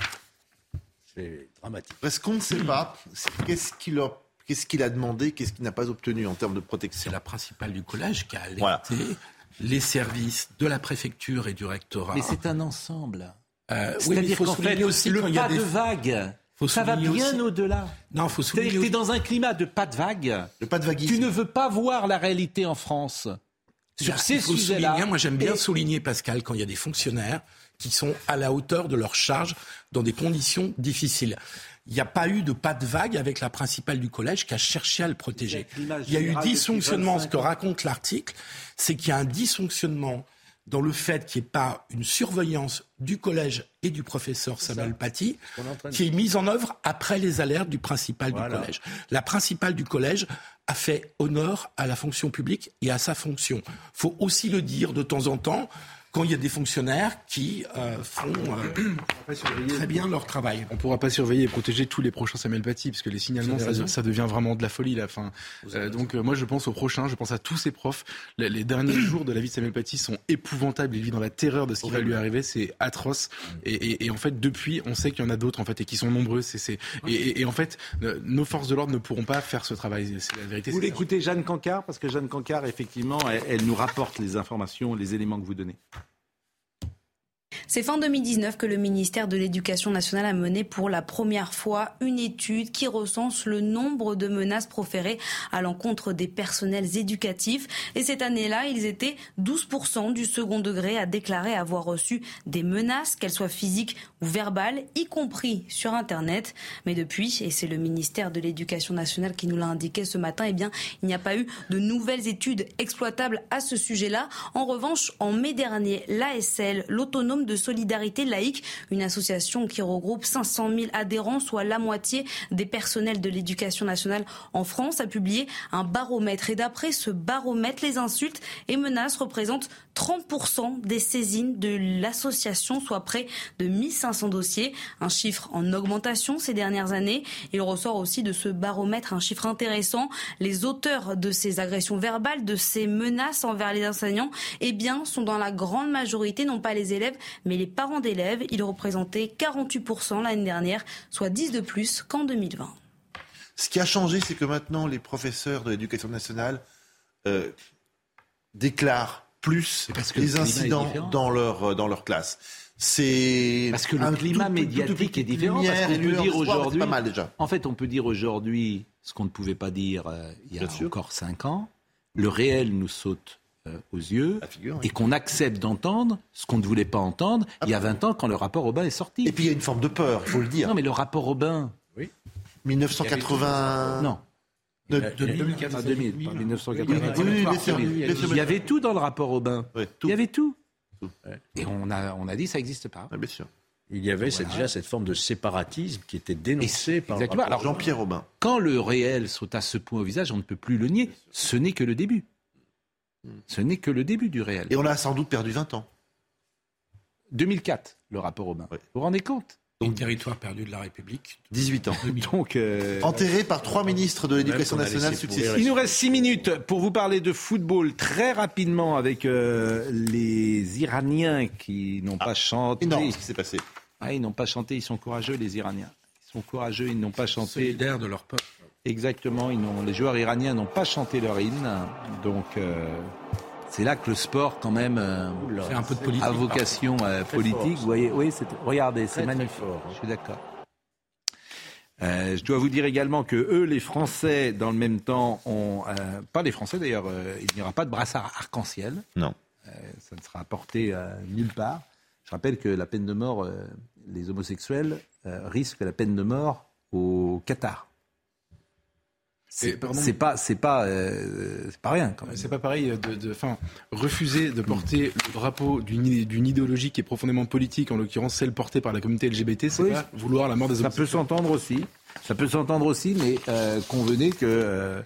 C'est dramatique. Est-ce qu'on ne sait pas c'est- qu'est-ce qu'il a, demandé, qu'est-ce qu'il n'a pas obtenu en termes de C'est protection la principale du collège qui a alerté Voilà. Les services de la préfecture et du rectorat. Mais c'est un ensemble. Euh, oui, mais il C'est-à-dire faut qu'en souligner fait, aussi le quand il y a pas des de vague, faut ça va bien au-delà. Non, faut souligner tu es aussi- dans un climat de pas de vague. Le pas de vaguisme. Tu ne veux pas voir la réalité en France. Sur ces sujets-là. Moi, j'aime bien Et- souligner, Pascal, quand il y a des fonctionnaires qui sont à la hauteur de leur charge dans des conditions difficiles. Il n'y a pas eu de pas de vague avec la principale du collège qui a cherché à le protéger. Il y a eu dysfonctionnement. Ce 25 que raconte l'article, c'est qu'il y a un dysfonctionnement dans le fait qu'il n'y ait pas une surveillance du collège et du professeur Samuel Paty, qui est mise en œuvre après les alertes du principal Voilà. du collège. La principale du collège a fait honneur à la fonction publique et à sa fonction. faut aussi le dire de temps en temps quand il y a des fonctionnaires qui euh, font euh, très bien leur travail. On pourra pas surveiller et protéger tous les prochains Samuel Paty, parce que les signalements, ça, devient vraiment de la folie. Là. Enfin, euh, donc euh, moi, je pense aux prochains, je pense à tous ces profs. Les, les derniers jours de la vie de Samuel Paty sont épouvantables. Il vit dans la terreur de ce qui va lui arriver. C'est atroce. Et, et- et en fait, depuis, on sait qu'il y en a d'autres en fait et qui sont nombreux. Et, et- et en fait, euh, nos forces de l'ordre ne pourront pas faire ce travail. C'est la vérité. Vous ça. l'écoutez Jeanne Cancard parce que Jeanne Cancard, effectivement, elle, elle nous rapporte les informations, les éléments que vous donnez. C'est fin 2019 que le ministère de l'Éducation nationale a mené pour la première fois une étude qui recense le nombre de menaces proférées à l'encontre des personnels éducatifs. Et cette année-là, ils étaient 12% du second degré à déclarer avoir reçu des menaces, qu'elles soient physiques ou verbales, y compris sur Internet. Mais depuis, et c'est le ministère de l'Éducation nationale qui nous l'a indiqué ce matin, eh bien, il n'y a pas eu de nouvelles études exploitables à ce sujet-là. En revanche, en mai dernier, l'ASL, l'Autonome de solidarité laïque, une association qui regroupe 500 000 adhérents, soit la moitié des personnels de l'éducation nationale en France, a publié un baromètre. Et d'après ce baromètre, les insultes et menaces représentent 30% des saisines de l'association, soit près de 1500 dossiers, un chiffre en augmentation ces dernières années. Il ressort aussi de ce baromètre un chiffre intéressant. Les auteurs de ces agressions verbales, de ces menaces envers les enseignants, eh bien, sont dans la grande majorité, non pas les élèves, mais les parents d'élèves. Ils représentaient 48% l'année dernière, soit 10 de plus qu'en 2020. Ce qui a changé, c'est que maintenant, les professeurs de l'éducation nationale euh, déclarent plus les incidents dans leur, euh, dans leur classe. C'est parce que le climat médiatique est différent. Parce qu'on peut dire aujourd'hui, en fait, on peut dire aujourd'hui ce qu'on ne pouvait pas dire euh, il y a encore cinq ans. Le réel nous saute aux yeux et qu'on accepte d'entendre ce qu'on ne voulait pas entendre il y a 20 ans quand le rapport Aubin est sorti. Et puis il y a une forme de peur, il faut le dire. Non, mais le rapport Aubin. Oui. 1980. Non. De, de 2000, 1980. Il y avait tout dans le rapport Aubin. Il y avait tout. Et on a, on a dit ça n'existe pas. bien sûr. Il y avait cette, déjà cette forme de séparatisme qui était dénoncée par Jean-Pierre Aubin. Quand le réel saute à ce point au visage, on ne peut plus le nier. Ce n'est que le début. Ce n'est que le début du réel. Et on a sans doute perdu 20 ans. 2004, le rapport Aubin. Vous vous rendez compte? Donc, territoire perdu de la République. 18 ans. Donc, euh, Enterré par trois ministres de l'éducation nationale successifs. Il nous reste six minutes pour vous parler de football très rapidement avec euh, les Iraniens qui n'ont pas chanté. Énorme ce qui s'est passé. Ah, ils n'ont pas chanté, ils sont courageux les Iraniens. Ils sont courageux, ils n'ont pas chanté. Solidaires de leur peuple. Exactement, ils les joueurs iraniens n'ont pas chanté leur hymne. Donc euh, c'est là que le sport, quand même, euh, un peu de politique, a vocation euh, politique. Vous voyez, oui, regardez, c'est magnifique. hein. Je suis d'accord. Euh, je dois vous dire également que eux, les Français, dans le même temps, ont euh, pas les Français d'ailleurs. euh, il n'y aura pas de brassard arc-en-ciel. Non. Euh, ça ne sera porté euh, nulle part. Je rappelle que la peine de mort, euh, les homosexuels euh, risquent la peine de mort au Qatar. C'est pas, c'est pas, euh, pas rien quand même. C'est pas pareil de, de refuser de porter le drapeau d'une idéologie qui est profondément politique, en l'occurrence celle portée par la communauté LGBT, c'est Oui. pas vouloir la mort des Ça peut s'entendre aussi. Ça peut s'entendre aussi, mais euh, convenez que euh,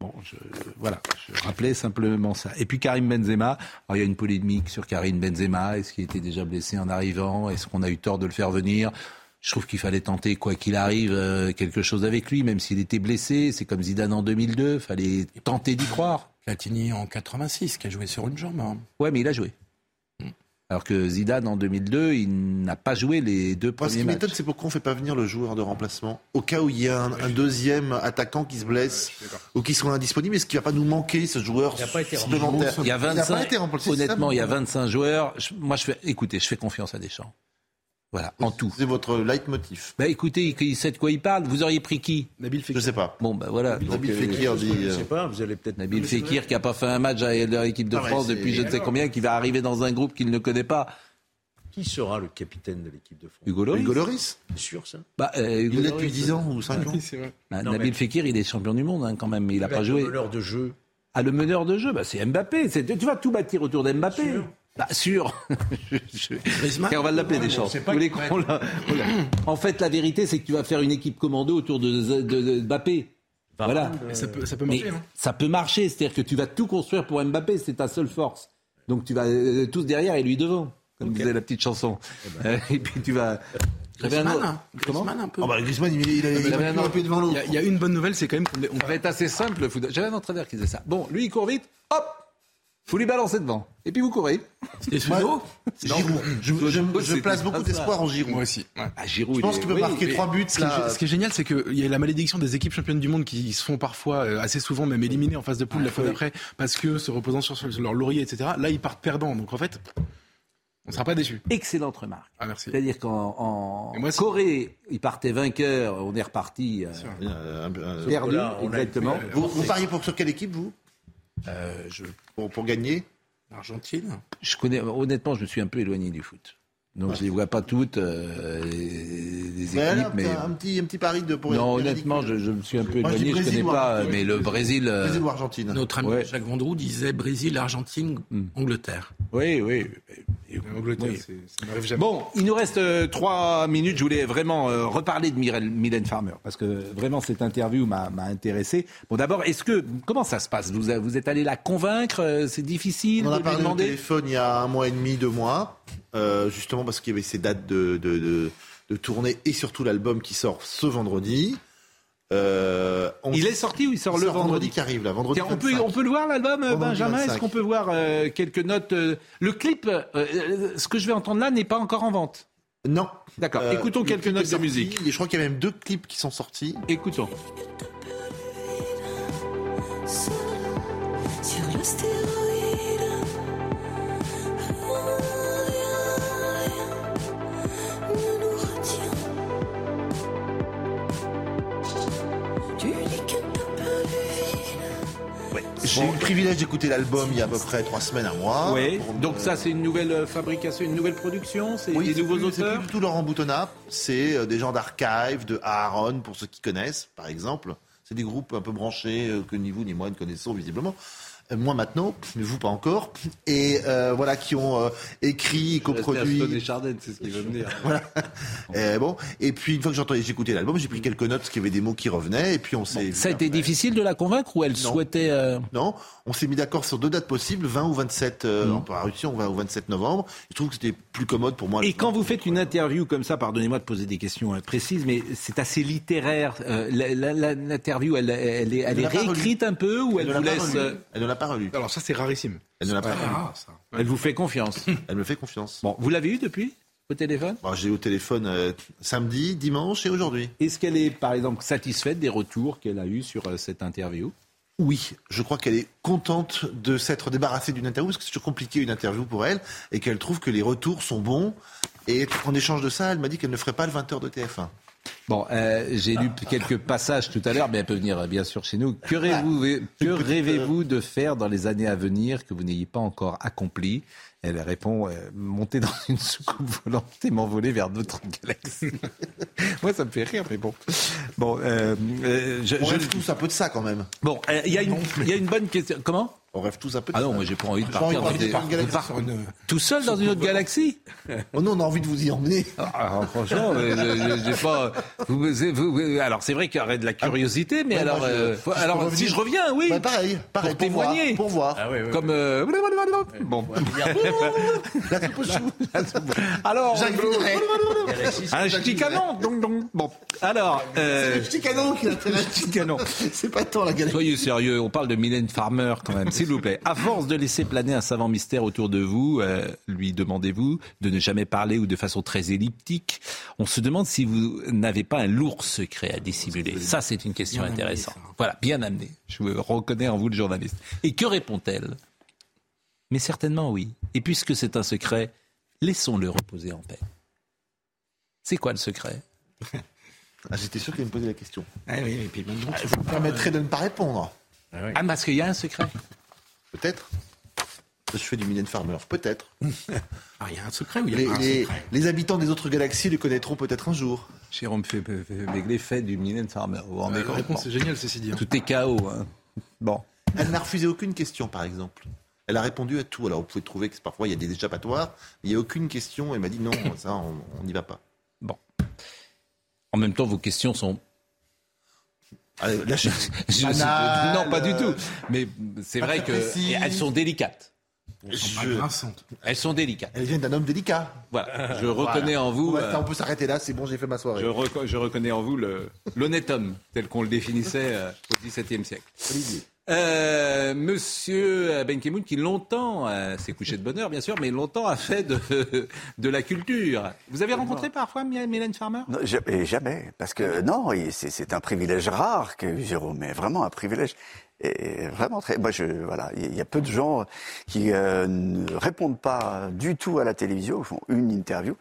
bon, je, voilà, je rappelais simplement ça. Et puis Karim Benzema. Alors il y a une polémique sur Karim Benzema. Est-ce qu'il était déjà blessé en arrivant? Est-ce qu'on a eu tort de le faire venir? Je trouve qu'il fallait tenter, quoi qu'il arrive, euh, quelque chose avec lui, même s'il était blessé. C'est comme Zidane en 2002. fallait tenter d'y croire. Platini en 86, qui a joué sur une jambe. hein. Ouais, mais il a joué. Alors que Zidane en 2002, il n'a pas joué les deux Moi, ce premiers qui matchs. m'étonne, c'est pourquoi on ne fait pas venir le joueur de remplacement au cas où il y a un, un deuxième attaquant qui se blesse ou qui soit indisponible. Est-ce qu'il ne va pas nous manquer ce joueur Il n'a pas été supplémentaire Il y a n'a 25, pas été remplacé, honnêtement, il y a mon- 25 joueurs. Je- moi, je fais, écoutez, je fais confiance à Deschamps. Voilà, en tout. C'est votre leitmotiv. Bah écoutez, il, sait de quoi il parle. Vous auriez pris qui? Nabil Je Fekir. ne sais pas. Bon, bah voilà. Donc, Nabil euh, Fekir dit. Je euh, sais pas, vous allez peut-être Nabil Fekir qui a pas fait un match à l'équipe de Ah France depuis je ne sais combien, qui va arriver dans un groupe qu'il ne connaît pas. Qui sera le capitaine de l'équipe de France? Hugo Lloris. Hugo Lloris C'est sûr ça Bah, euh, Hugo Il l'est Lloris, depuis 10 ans ou 5 ans Oui, c'est vrai. bah, Non, Nabil mais- Fekir, il est champion du monde hein, quand même, mais il n'a pas joué. le meneur de jeu. Ah, le meneur de jeu, bah, c'est Mbappé. C'est- Tu vas tout bâtir autour d'Mbappé. Bah, sûr. Je- je- Griezmann Et on va l'appeler des chances. En fait, la vérité, c'est que tu vas faire une équipe commando autour de, de, de- de Mbappé. Voilà. Mais ça peut, ça peut Mais marcher. hein. ça peut marcher, c'est-à-dire que tu vas tout construire pour Mbappé, c'est ta seule force. Donc tu vas euh, tous derrière et lui devant, comme disait la petite chanson. Euh, et puis tu vas. Un Griezmann, hein. Griezmann, un peu. Oh bah, Griezmann, il, il, il, il, il avait un un peu devant Il l'autre. y, a- il y a une bonne nouvelle, c'est quand même qu'on va être assez simple. J'avais un entraîneur qui disait ça. Bon, lui il court vite, hop, faut lui balancer devant. Et puis vous courez. Et Giroud. Je, je- je place beaucoup ça. d'espoir en Giroud. Moi aussi. ouais. Ah, Giroud, Je pense qu'il peut oui, marquer trois buts. Ce qui, est, là. ce qui est génial, c'est qu'il y a la malédiction des équipes championnes du monde qui se font parfois, euh, assez souvent, même éliminer en phase de poule la fois d'après, parce que se reposant sur, sur leur laurier, etc. Là, ils partent perdants. Donc en fait, On ne sera pas déçus. Excellente remarque. Ah, merci. C'est-à-dire qu'en Corée, ils partaient vainqueurs, on est reparti euh, Euh, perdu, Là, exactement. été- Vous, vous pariez pour sur quelle équipe, vous? Euh, je... pour, pour gagner L'Argentine Je connais, honnêtement, je me suis un peu éloigné du foot. Donc je ne les vois pas toutes, euh, les, équipes, là, mais... un, petit, un petit pari de pour Non, honnêtement, je, me suis un peu Moi, éloigné, je ne Brésil connais pas, Argentine. mais le Brésil... euh, Brésil ou Argentine Notre ami Ouais. Jacques Vendroux disait Brésil, Argentine, Hmm. Angleterre. Oui, oui. Et Angleterre, Oui. c'est- ça n'arrive jamais. Bon, il nous reste euh, trois minutes. Je voulais vraiment euh, reparler de Mylène Farmer parce que vraiment cette interview m'a m'a intéressé. Bon, d'abord, est-ce que comment ça se passe? Vous, vous êtes allé la convaincre euh, C'est difficile On a parlé au téléphone il y a un mois et demi, deux mois, euh, justement parce qu'il y avait ces dates de, de, de, de tournée et surtout l'album qui sort ce vendredi. Euh, on- Il est sorti ou il sort il le sort vendredi qui arrive, là, vendredi Tiens, on, peut, 25. on peut le voir l'album, euh, Benjamin? 25. Est-ce qu'on peut voir euh, quelques notes Le clip, euh, ce que je vais entendre là n'est pas encore en vente. Non. D'accord. Euh, Écoutons le quelques notes de musique. et je crois qu'il y a même deux clips qui sont sortis. Écoutons. Sur l'astéroïde, J'ai eu le privilège d'écouter l'album il y a à peu près trois semaines, un mois. Oui. Donc ça, c'est une nouvelle euh, fabrication, une nouvelle production C'est Oui, des c'est nouveaux plus- C'est auteurs plus du tout Laurent Boutonnat, c'est euh, des gens d'Archive, de Aaron, pour ceux qui connaissent, par exemple. C'est des groupes un peu branchés euh, que ni vous ni moi ne connaissons visiblement. Euh, Moi maintenant, mais vous pas encore. Et euh, voilà, qui ont euh, écrit, coproduit. Chardin, c'est ce qu'il veut me dire. Voilà. Et bon, et puis une fois que j'ai écouté l'album, j'ai pris quelques notes parce qu'il y avait des mots qui revenaient, et puis on s'est. Ça a été difficile de la convaincre ou elle Non. souhaitait... euh, Non, on s'est mis d'accord sur deux dates possibles, 20 ou 27 euh, Mm. en parution, 20 ou 27 novembre. Je trouve que c'était plus commode pour moi. Et quand vous faites une interview comme ça, pardonnez-moi de poser des questions précises, mais c'est assez littéraire. euh, L'interview, elle, elle est, elle est réécrite un peu ou elle, vous laisse... Elle ne l'a pas relu. Alors ça, c'est rarissime. Elle ne l'a pas Ouais, relu. rare, ça. Elle vous fait confiance. Elle me fait confiance. Bon, vous l'avez eu depuis au téléphone? Bon, j'ai eu au téléphone euh, samedi, dimanche et aujourd'hui. Est-ce qu'elle est, par exemple, satisfaite des retours qu'elle a eus sur euh, cette interview? Oui, je crois qu'elle est contente de s'être débarrassée d'une interview parce que c'est toujours compliqué une interview pour elle et qu'elle trouve que les retours sont bons. Et en échange de ça, elle m'a dit qu'elle ne ferait pas le 20h de TF1. Bon, euh, j'ai lu quelques passages tout à l'heure, mais elle peut venir euh, bien sûr chez nous. Que rêvez-vous, que rêvez-vous de faire dans les années à venir que vous n'ayez pas encore accompli? Elle répond euh, monter dans une soucoupe volante et m'envoler vers d'autres galaxies. Moi, ça me fait rire, mais bon. Bon, euh, euh, je, On je- rêve tous un peu de ça quand même. bon, euh, y, il y a une bonne question. Comment? On rêve tous un peu de Ah non, moi j'ai pas envie de pas envie partir de dans des- partir dans une de galaxie. par- tout seul dans une autre galaxie. Oh non, on a envie de vous y emmener. Ah, franchement, euh, je- j'ai pas. vous- vous- vous- alors c'est vrai qu'il y aurait de la curiosité, mais Ouais, alors, moi, je- euh, si je peux alors revenir- si je reviens, oui, Bah, pareil, pareil, pour pour voir, témoigner, pour voir. Ah oui, oui. comme euh, bon. Alors, Villeray. un petit canon, donc donc. Bon, alors, C'est euh, le petit canon qui l'intéresse. petit canon. C'est pas tant la galaxie. Soyez sérieux, on parle de Mylène Farmer quand même, s'il vous plaît. À force de laisser planer un savant mystère autour de vous, euh, lui demandez-vous de ne jamais parler ou de façon très elliptique. On se demande si vous n'avez pas un lourd secret à dissimuler. Ça, c'est une question Bien intéressante. Voilà, bien amené. Je vous reconnais en vous le journaliste. Et que répond-elle? Mais certainement oui. Et puisque c'est un secret, laissons-le reposer en paix. C'est quoi le secret? Ah, J'étais sûr qu'elle me posait la question. Ah oui, et puis maintenant, Je vous permettrai de ne pas répondre. Ah, parce qu'il y a un secret? Peut-être. Je fais du Mylène Farmer. Peut-être. Ah, il y a un secret ou il y Les, a pas un les- secret les habitants des autres galaxies le connaîtront peut-être un jour. Jérôme Béglé fait du Mylène Farmer. Vous rendez La réponse est géniale, ceci dit. Tout est chaos. hein. Bon. Elle n'a refusé aucune question, par exemple. Elle a répondu à tout. Alors, vous pouvez trouver que parfois il y a des échappatoires. Il n'y a aucune question. Elle m'a dit non, ça, on n'y va pas. Bon. En même temps, vos questions sont. Je- Banales, non, pas du tout. Mais c'est vrai très que précises. elles sont délicates. Sont Je-. Elles sont délicates. Elle vient d'un homme délicat. Voilà. Je reconnais en vous. Ouais, euh, on peut s'arrêter là. C'est bon, j'ai fait ma soirée. je, reco- je reconnais en vous le- l'honnête homme tel qu'on le définissait euh, au XVIIe siècle. Olivier. Euh, Monsieur Ben Ki-moon, qui longtemps euh, s'est couché de bonheur, bien sûr, mais longtemps a fait de, de la culture. Vous avez rencontré parfois My- Mylène Farmer? Non, jamais. Parce que non, c'est un privilège rare que Jérôme, mais vraiment un privilège. Est vraiment très. Moi, je, voilà, il y a peu de gens qui euh, ne répondent pas du tout à la télévision, font une interview.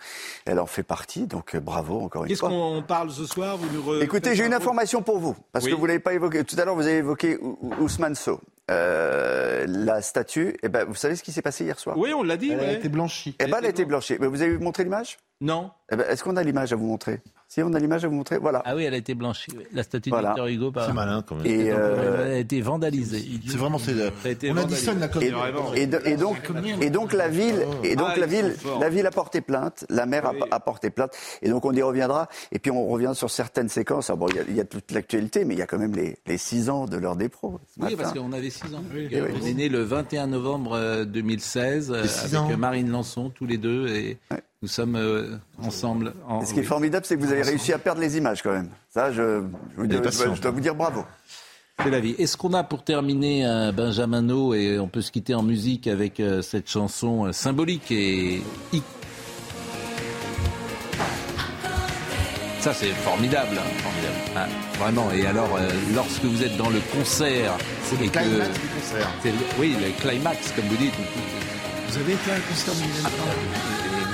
Elle en fait partie, donc euh, bravo encore une Qu'est-ce fois. qu'on parle ce soir? Vous nous re- Écoutez, j'ai une un- information pour vous, parce Oui. que vous l'avez pas évoqué. Tout à l'heure, vous avez évoqué Ou- Ou- Ousmane Sow. Euh, la statue, eh ben, vous savez ce qui s'est passé hier soir? Oui, on l'a dit. ouais. blanchie. Eh ben, elle a été blanchie. Mais vous avez montré l'image? Non. Eh ben, Est-ce qu'on a l'image à vous montrer? Si on a l'image à vous montrer, voilà. Ah oui, elle a été blanchie. oui. La statue Voilà. de Victor Hugo. par- C'est malin quand même. Et, Donc, euh, Elle a été vandalisée. C'est vraiment c'est. Ça a On vandalisé. additionne la. Et, et de- et donc, et donc la ville, et donc Ah, la ville, la ville a porté plainte, la maire a- Oui. a, porté plainte, et donc on y reviendra. Et puis on revient sur certaines séquences. Alors bon, il y a- il y, a toute l'actualité, mais il y a quand même les, les six ans de l'heure des pros. ce Oui, matin. parce qu'on avait 6 ans. Oui. Euh, On est né le 21 novembre euh, 2016 euh, six avec ans. Marine Lançon, tous les deux, et nous sommes euh, ensemble. En... Ce qui est formidable, c'est que vous avez réussi à perdre les images quand même. Ça, je, je, vous dis- patient. je dois vous dire bravo. C'est la vie. Est-ce qu'on a pour terminer un Benjamin No et on peut se quitter en musique avec euh, cette chanson euh, symbolique et ça c'est formidable, hein, formidable. Ah, vraiment. Et alors, euh, lorsque vous êtes dans le concert, C'est le que- climax du concert. oui, le climax, comme vous dites. Vous avez été à un concert de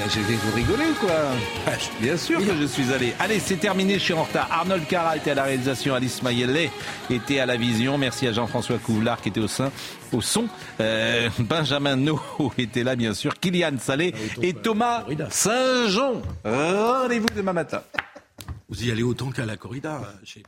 je vais vous rigoler ou quoi Bien sûr que je suis allé. Allez, c'est terminé, je suis en retard. Arnold Cara était à la réalisation, Alice Mayele était à la vision. Merci à Jean-François Couvlar qui était au sein, au son. Euh, Benjamin No était là, bien sûr. Kylian Salé et Thomas Saint-Jean. Rendez-vous demain matin. Vous y allez autant qu'à la corrida. euh, Chez...